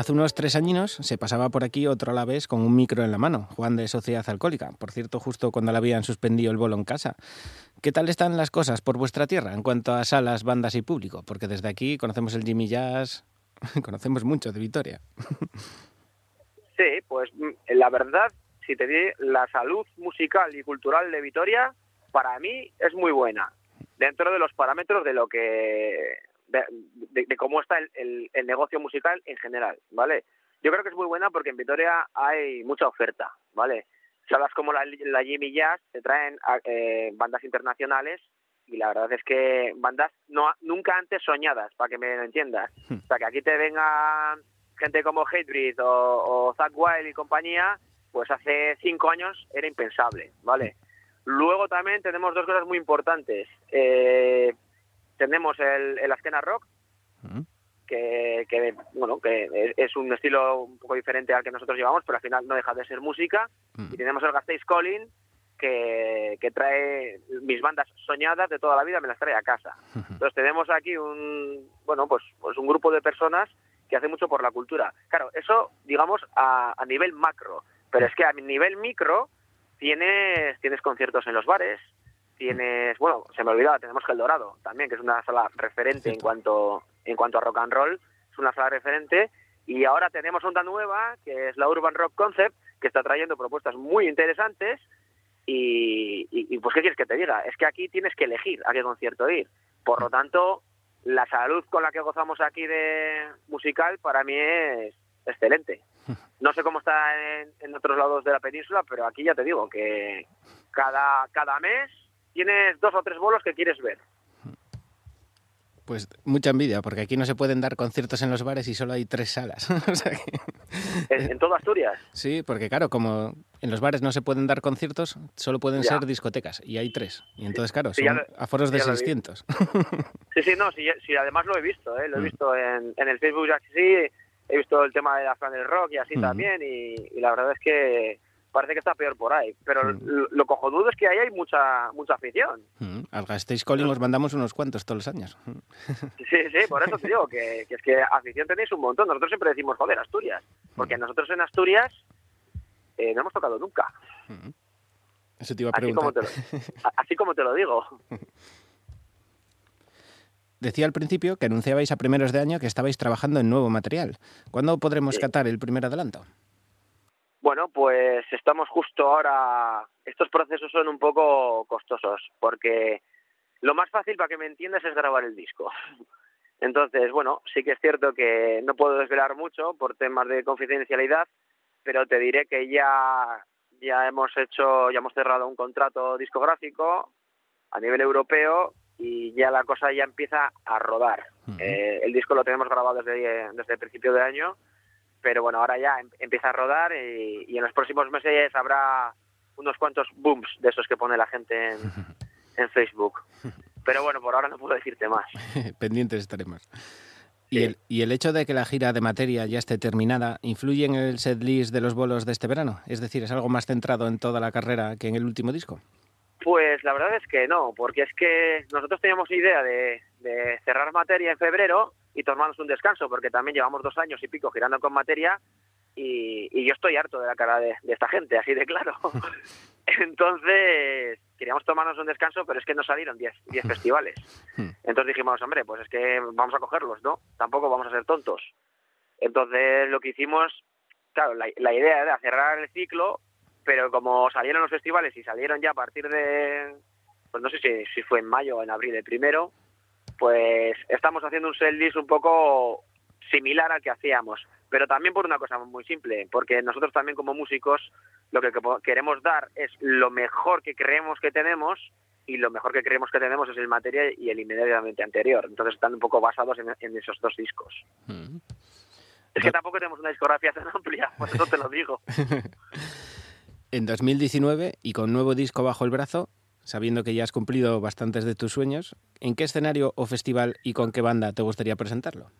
Hace unos tres años se pasaba por aquí otro a con un micro en la mano, Juan de Sociedad Alcohólica, por cierto, justo cuando le habían suspendido el bolo en casa. ¿Qué tal están las cosas por vuestra tierra en cuanto a salas, bandas y público? Porque desde aquí conocemos el Jimmy Jazz, conocemos mucho de Vitoria. Sí, pues mm, la verdad, si te di la salud musical y cultural de Vitoria, para mí es muy buena, dentro de los parámetros de lo que de, de- de cómo está el, el- el negocio musical en general, ¿vale? Yo creo que es muy buena porque en Vitoria hay mucha oferta, ¿vale? Salas como la, la Jimmy Jazz te traen a- eh, bandas internacionales y la verdad es que bandas no nunca antes soñadas, para que me lo entiendas. O sea, que aquí te venga gente como Hatebreed o, o Zack Wild y compañía, pues hace cinco años era impensable, ¿vale? Luego también tenemos dos cosas muy importantes. Eh, tenemos el, el Askena Rock, que, que, bueno que es, es un estilo un poco diferente al que nosotros llevamos, pero al final no deja de ser música. Y tenemos el Gasteiz Calling, que, que trae mis bandas soñadas de toda la vida, me las trae a casa. Entonces tenemos aquí un bueno pues, pues un grupo de personas que hace mucho por la cultura. Claro, eso digamos a, a nivel macro, pero es que a nivel micro tienes tienes conciertos en los bares, tienes, bueno, se me olvidaba, tenemos El Dorado también, que es una sala referente en cuanto en cuanto a rock and roll, es una sala referente y ahora tenemos onda nueva, que es la Urban Rock Concept, que está trayendo propuestas muy interesantes y, y- y, pues qué quieres que te diga, es que aquí tienes que elegir a qué concierto ir. Por lo tanto, la salud con la que gozamos aquí de musical para mí es excelente. No sé cómo está en, en otros lados de la península, pero aquí ya te digo que cada, cada mes tienes dos o tres bolos que quieres ver. Pues mucha envidia, porque aquí no se pueden dar conciertos en los bares y solo hay tres salas. O sea que- En, en todo Asturias. sí, porque claro, como en los bares no se pueden dar conciertos, solo pueden Ya. ser discotecas y hay tres. Y entonces, claro, Sí, son lo- aforos de ya lo vi. 600. Sí, sí, no, sí, sí, además lo he visto, ¿eh? lo he Mm. visto en, en el Facebook y así, he visto el tema de la fan del rock y así también, y, y la verdad es que parece que está peor por ahí. Pero Mm. lo, lo cojonudo es que ahí hay mucha mucha afición. Mm, Al Gasteiz Calling os mandamos unos cuantos todos los años. Mm. Sí, sí, por eso te digo que, que es que afición tenéis un montón. Nosotros siempre decimos, joder, Asturias, porque nosotros en Asturias eh, no hemos tocado nunca, Eso te iba a así como, preguntar. te lo, así como te lo digo. Decía al principio que anunciabais a primeros de año que estabais trabajando en nuevo material. ¿Cuándo podremos Sí. catar el primer adelanto? Bueno, pues estamos justo ahora. Estos procesos son un poco costosos porque lo más fácil para que me entiendas es grabar el disco. Entonces, bueno, sí que es cierto que no puedo desvelar mucho por temas de confidencialidad, pero te diré que ya ya hemos hecho, ya hemos cerrado un contrato discográfico a nivel europeo y ya la cosa ya empieza a rodar. Eh, el disco lo tenemos grabado desde, desde el principio de año pero bueno, ahora ya em- empieza a rodar y, y en los próximos meses habrá unos cuantos booms de esos que pone la gente en, en Facebook. Pero bueno, por ahora no puedo decirte más. Pendientes estaremos. ¿Y el, ¿Y el hecho de que la gira de materia ya esté terminada influye en el setlist de los bolos de este verano? Es decir, ¿es algo más centrado en toda la carrera que en el último disco? Pues la verdad es que no, porque es que nosotros teníamos idea de, de cerrar materia en febrero y tomarnos un descanso, porque también llevamos dos años y pico girando con materia y, y yo estoy harto de la cara de, de esta gente, así de claro. Entonces queríamos tomarnos un descanso, pero es que nos salieron 10 10 festivales. Entonces dijimos, hombre, pues es que vamos a cogerlos, ¿no? Tampoco vamos a ser tontos. Entonces lo que hicimos, claro, la, la idea era cerrar el ciclo, pero como salieron los festivales y salieron ya a partir de, pues no sé si, si fue en mayo o en abril el primero, pues estamos haciendo un set list un poco similar al que hacíamos, pero también por una cosa muy simple, porque nosotros también como músicos lo que que- queremos dar es lo mejor que creemos que tenemos y lo mejor que creemos que tenemos es el material y el inmediatamente anterior. Entonces están un poco basados en, en esos dos discos. Es que tampoco tenemos una discografía tan amplia, por eso te lo digo. En 2019, y con nuevo disco bajo el brazo, sabiendo que ya has cumplido bastantes de tus sueños, ¿en qué escenario o festival y con qué banda te gustaría presentarlo?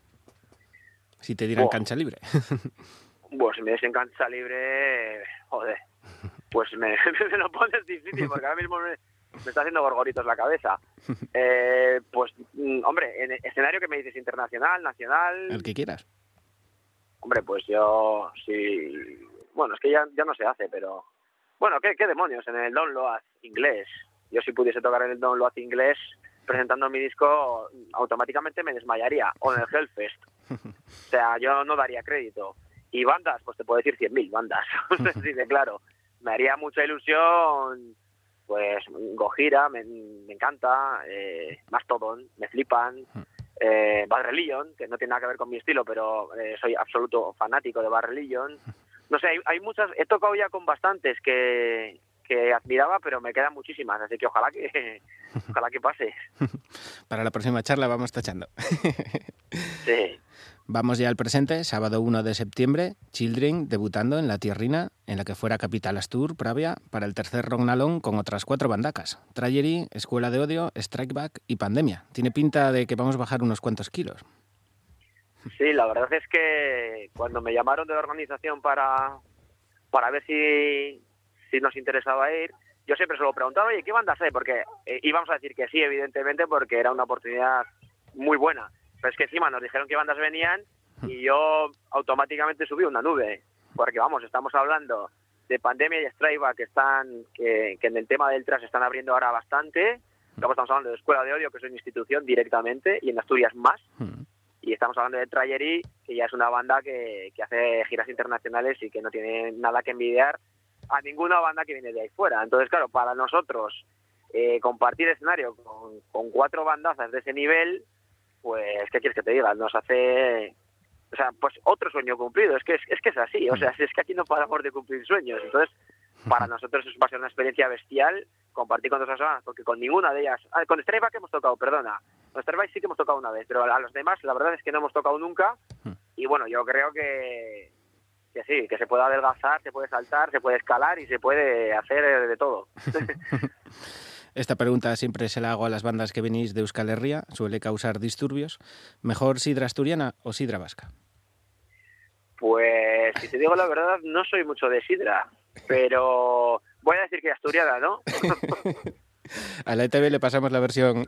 Si te dieran Buah. cancha libre. Pues si me des en cancha libre, joder, pues me, me lo pones difícil porque ahora mismo me, me está haciendo gorgoritos la cabeza. Eh, pues, mm, hombre, en el escenario que me dices internacional, nacional, El que quieras. Hombre, pues yo sí. Bueno, es que ya, ya no se hace, pero. Bueno, ¿qué, qué demonios? En el Don Loaz inglés. Yo si pudiese tocar en el Don Loaz inglés presentando mi disco, automáticamente me desmayaría. O en el Hellfest. O sea, yo no daría crédito. Y bandas, pues te puedo decir 100.000 bandas. De claro. Me haría mucha ilusión, pues Gojira, me, me encanta, eh, Mastodon, me flipan, eh, Bad Religion, que no tiene nada que ver con mi estilo, pero eh, soy absoluto fanático de Bad Religion. No sé, hay, hay muchas, he tocado ya con bastantes que, que admiraba, pero me quedan muchísimas, así que ojalá que, ojalá que pase. Para la próxima charla vamos tachando. Sí. Vamos ya al presente, sábado 1 de septiembre, Children debutando en La Tierrina, en la que fuera capital Astur, Pravia, para el tercer Rognalón con otras cuatro bandacas. Trayery, Escuela de Odio, Strikeback y Pandemia. Tiene pinta de que vamos a bajar unos cuantos kilos. Sí, la verdad es que cuando me llamaron de la organización para, para ver si, si nos interesaba ir, yo siempre se lo preguntaba, oye, ¿qué bandas hay? Porque eh, íbamos a decir que sí, evidentemente, porque era una oportunidad muy buena. Pero es que encima nos dijeron qué bandas venían y yo automáticamente subí una nube. Porque vamos, estamos hablando de Pandemia y Straiva que están, que, que en el tema del tras están abriendo ahora bastante. Luego estamos hablando de Escuela de Odio, que es una institución directamente, y en Asturias más. Y estamos hablando de Trayery, que ya es una banda que, que hace giras internacionales y que no tiene nada que envidiar a ninguna banda que viene de ahí fuera. Entonces, claro, para nosotros eh, compartir escenario con, con cuatro bandazas de ese nivel, pues, ¿qué quieres que te diga? Nos hace, o sea, pues otro sueño cumplido. Es que es, es que es así, o sea, es que aquí no paramos de cumplir sueños. Entonces, para nosotros es va a ser una experiencia bestial compartir con otras bandas, porque con ninguna de ellas, ah, con Strayback hemos tocado, perdona, con Strayback sí que hemos tocado una vez, pero a los demás la verdad es que no hemos tocado nunca. Y bueno, yo creo que que sí, que se puede adelgazar, se puede saltar, se puede escalar y se puede hacer de todo. Esta pregunta siempre se la hago a las bandas que venís de Euskal Herria, suele causar disturbios. ¿Mejor sidra asturiana o sidra vasca? Pues, si te digo la verdad, no soy mucho de sidra, pero voy a decir que asturiana, ¿no? A la ETV le pasamos la versión.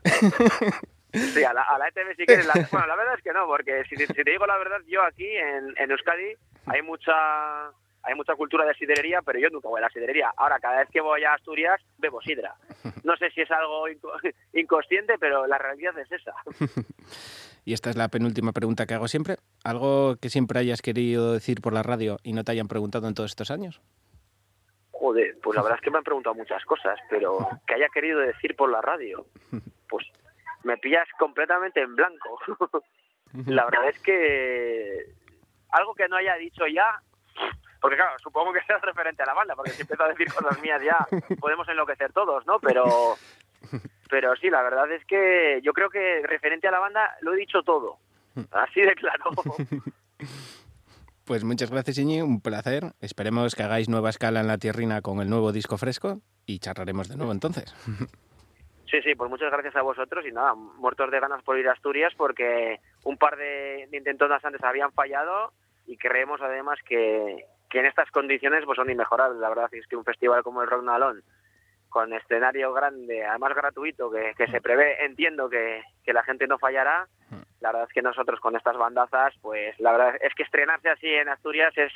Sí, a la, a la ETV sí que... La, bueno, la verdad es que no, porque si, si te digo la verdad, yo aquí en, en Euskadi hay mucha hay mucha cultura de siderería, pero yo nunca voy a la siderería. Ahora, cada vez que voy a Asturias, bebo sidra. No sé si es algo inco- inconsciente, pero la realidad es esa. Y esta es la penúltima pregunta que hago siempre. ¿Algo que siempre hayas querido decir por la radio y no te hayan preguntado en todos estos años? Joder, pues la verdad es que me han preguntado muchas cosas, pero que haya querido decir por la radio, pues me pillas completamente en blanco. la verdad es que algo que no haya dicho ya, porque claro, supongo que sea referente a la banda, porque si empiezo a decir cosas mías ya podemos enloquecer todos, ¿no? Pero, pero sí, la verdad es que yo creo que referente a la banda lo he dicho todo, así de claro. Pues muchas gracias, Iñi, un placer. Esperemos que hagáis nueva escala en la tierrina con el nuevo disco fresco y charlaremos de nuevo entonces. Sí, sí, pues muchas gracias a vosotros y nada, muertos de ganas por ir a Asturias porque un par de, intentonas antes habían fallado y creemos además que, que en estas condiciones pues son inmejorables. La verdad es que un festival como el Rock Nalón, con escenario grande, además gratuito, que, que se prevé, entiendo que, que la gente no fallará. La verdad es que nosotros con estas bandazas, pues la verdad es que estrenarse así en Asturias es,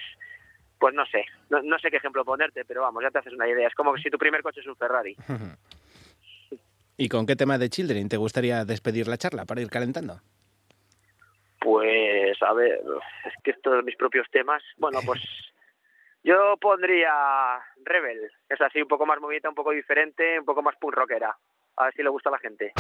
pues no sé, no, no sé qué ejemplo ponerte, pero vamos, ya te haces una idea. Es como si tu primer coche es un Ferrari. ¿Y con qué tema de Children te gustaría despedir la charla para ir calentando? Pues, a ver, es que estos mis propios temas. Bueno, pues yo pondría Rebel. Es así, un poco más movida, un poco diferente, un poco más punk rockera. A ver si le gusta a la gente.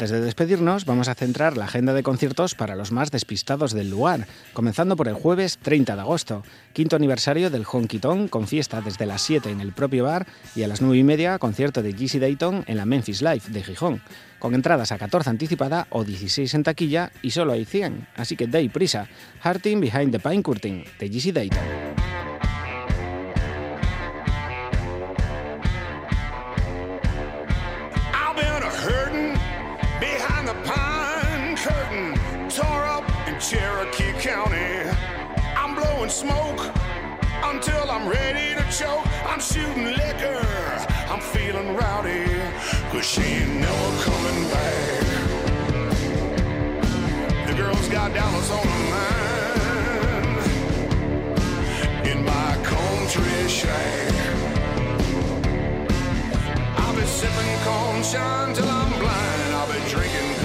Antes de despedirnos, vamos a centrar la agenda de conciertos para los más despistados del lugar, comenzando por el jueves 30 de agosto, quinto aniversario del Honky Tonk, con fiesta desde las 7 en el propio bar y a las 9 y media concierto de GC Dayton en la Memphis Live de Gijón, con entradas a 14 anticipada o 16 en taquilla y solo hay 100, así que day prisa. Hearting Behind the Pine Curtain de GC Dayton. Smoke until I'm ready to choke. I'm shooting liquor, I'm feeling rowdy, cause she ain't never coming back. The girl's got dollars on her mind in my country shack. I'll be sipping corn shine till I'm blind. I'll be drinking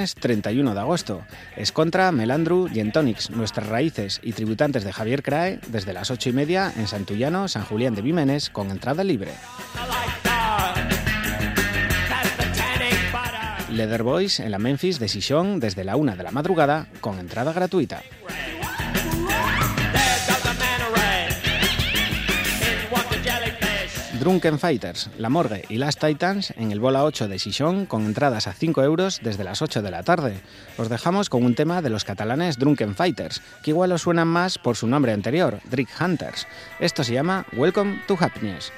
Viernes 31 de agosto. Es contra Melandru y Entonics, nuestras raíces y tributantes de Javier Crae, desde las 8 y media en Santullano, San Julián de Vimenes, con entrada libre. Leather Boys en la Memphis de Sishon desde la 1 de la madrugada, con entrada gratuita. Drunken Fighters, La Morgue y Last Titans en el Bola 8 de Sishon con entradas a 5 euros desde las 8 de la tarde. Os dejamos con un tema de los catalanes Drunken Fighters, que igual os suenan más por su nombre anterior, Drick Hunters. Esto se llama Welcome to Happiness.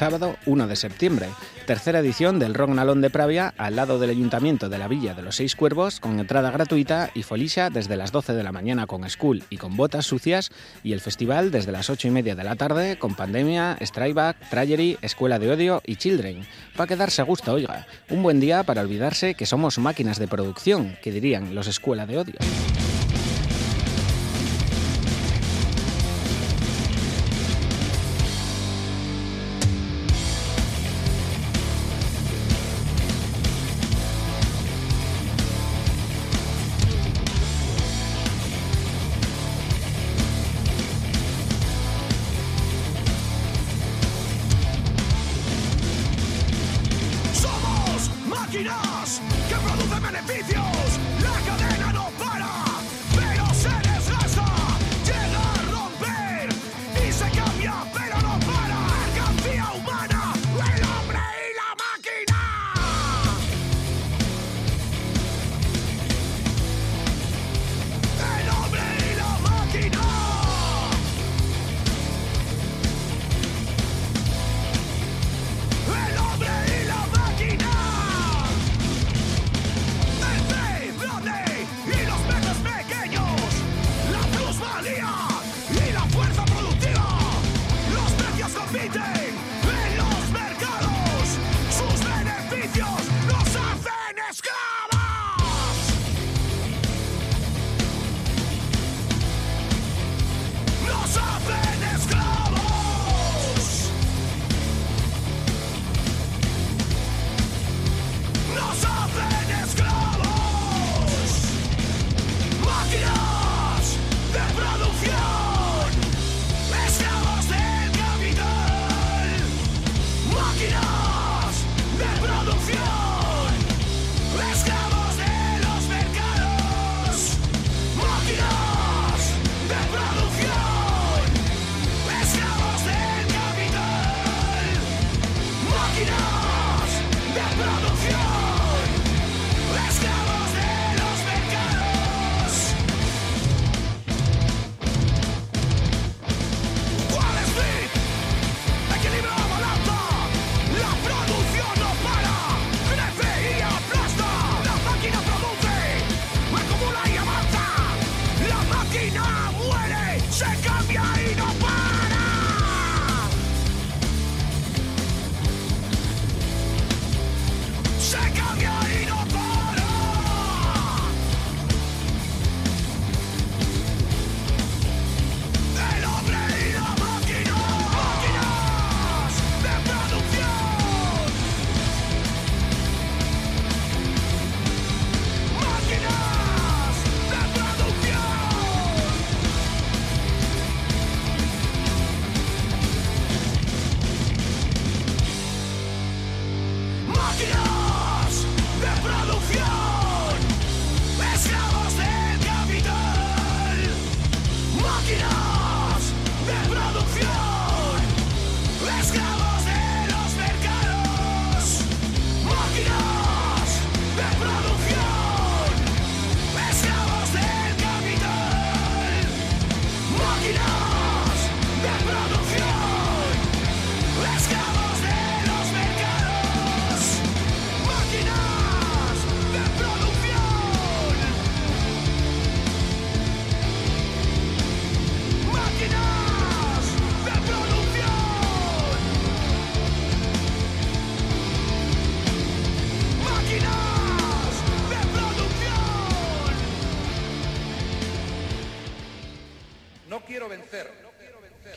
Sábado 1 de septiembre. Tercera edición del Rock Nalón de Pravia al lado del Ayuntamiento de la Villa de los Seis Cuervos con entrada gratuita y folisha desde las 12 de la mañana con school y con botas sucias y el festival desde las 8 y media de la tarde con pandemia, strikeback, tragedy, escuela de odio y children. Va a quedarse a gusto, oiga. Un buen día para olvidarse que somos máquinas de producción, que dirían los escuela de odio.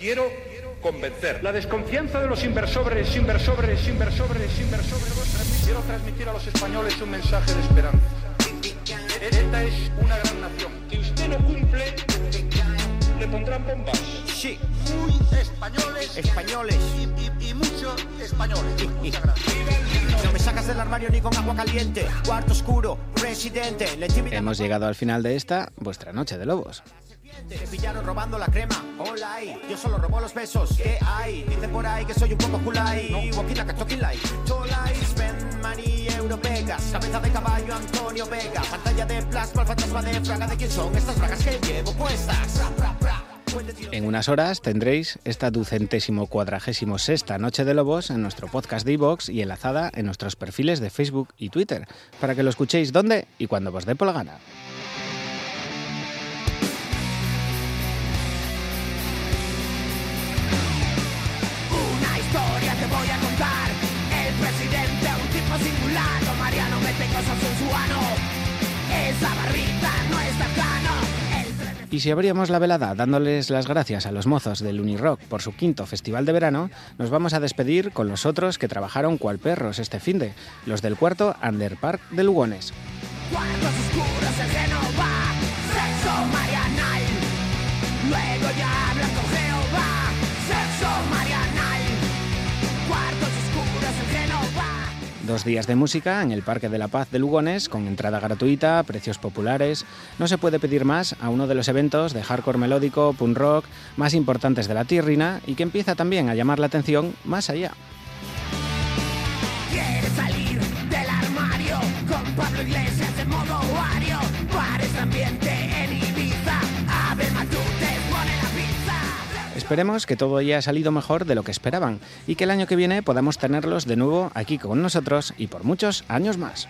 Quiero convencer. La desconfianza de los inversores, inversores, inversores, inversores. Quiero transmitir a los españoles un mensaje de esperanza. Esta es una gran nación. Si usted no cumple, le pondrán bombas. Sí, muy españoles. Españoles. Y, y- y muchos españoles. Muchas gracias. No me sacas del armario ni con agua caliente. Cuarto oscuro, intimidad Hemos llegado al final de esta, vuestra noche de lobos. Me pillaron robando la crema. Ahí. yo solo robo los besos. ¿Qué hay? Dicen por ahí que soy un poco culay. Walking like a talking like. Tolai, spend money, europegas. Cabeza de caballo, Antonio Vega. Pantalla de plasma, el fantasma de Fraga. ¿De quién son estas bragas que llevo puestas? Ra, ra, ra. En unas horas tendréis esta ducentésimo cuadragésimo sexta Noche de Lobos en nuestro podcast de iVoox y enlazada en nuestros perfiles de Facebook y Twitter, para que lo escuchéis donde y cuando os dé por la gana. Y si abríamos la velada dándoles las gracias a los mozos del Unirock por su quinto festival de verano, nos vamos a despedir con los otros que trabajaron cual perros este finde, los del cuarto Underpark de Lugones. Dos días de música en el Parque de la Paz de Lugones, con entrada gratuita, precios populares. No se puede pedir más a uno de los eventos de hardcore melódico, punk rock más importantes de la tierrina y que empieza también a llamar la atención más allá. Esperemos que todo haya salido mejor de lo que esperaban y que el año que viene podamos tenerlos de nuevo aquí con nosotros y por muchos años más.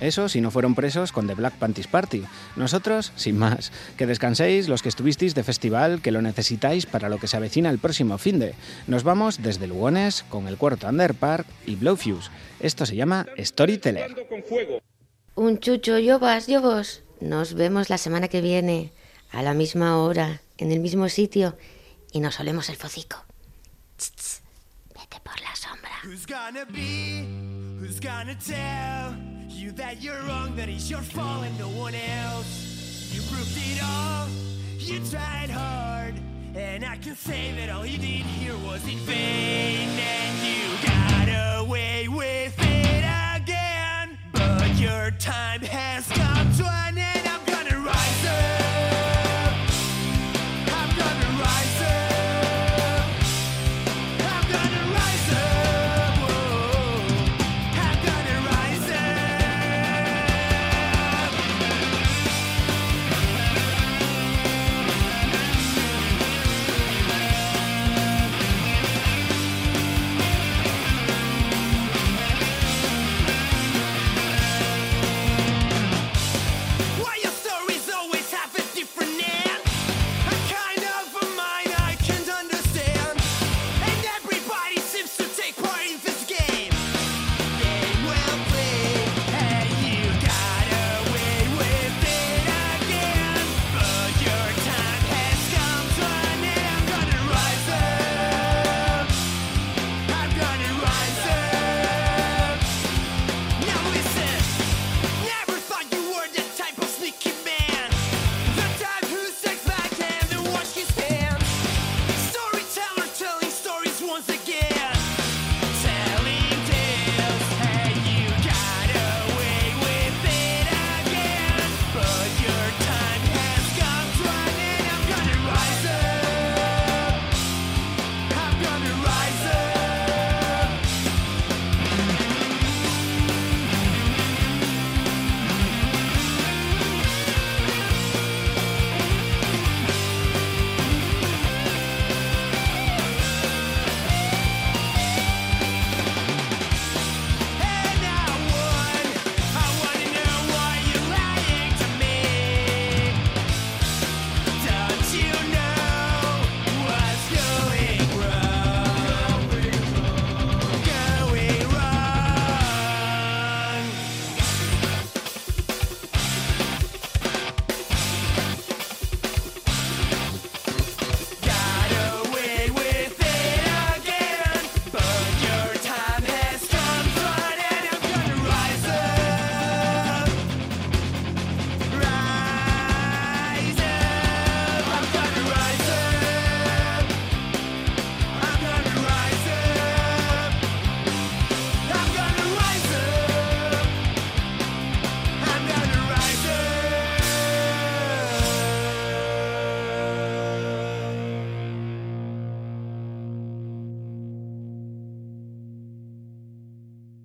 Eso si no fueron presos con The Black Panties Party. Nosotros, sin más. Que descanséis los que estuvisteis de festival, que lo necesitáis para lo que se avecina el próximo finde. Nos vamos desde Lugones con el cuarto Underpark y Blowfuse. Esto se llama Storyteller. Un chucho, yo vas, yo vos. Nos vemos la semana que viene, a la misma hora, en el mismo sitio, y nos olemos el focico. Tss, tss, Vete por la sombra. Who's gonna be? Who's gonna tell you that you're wrong, that it's your fault and no one else. You proved it all, you tried hard, and I can say that all you did here was in vain, and you got away with it again. But your time has come to an end, I'm gonna rise.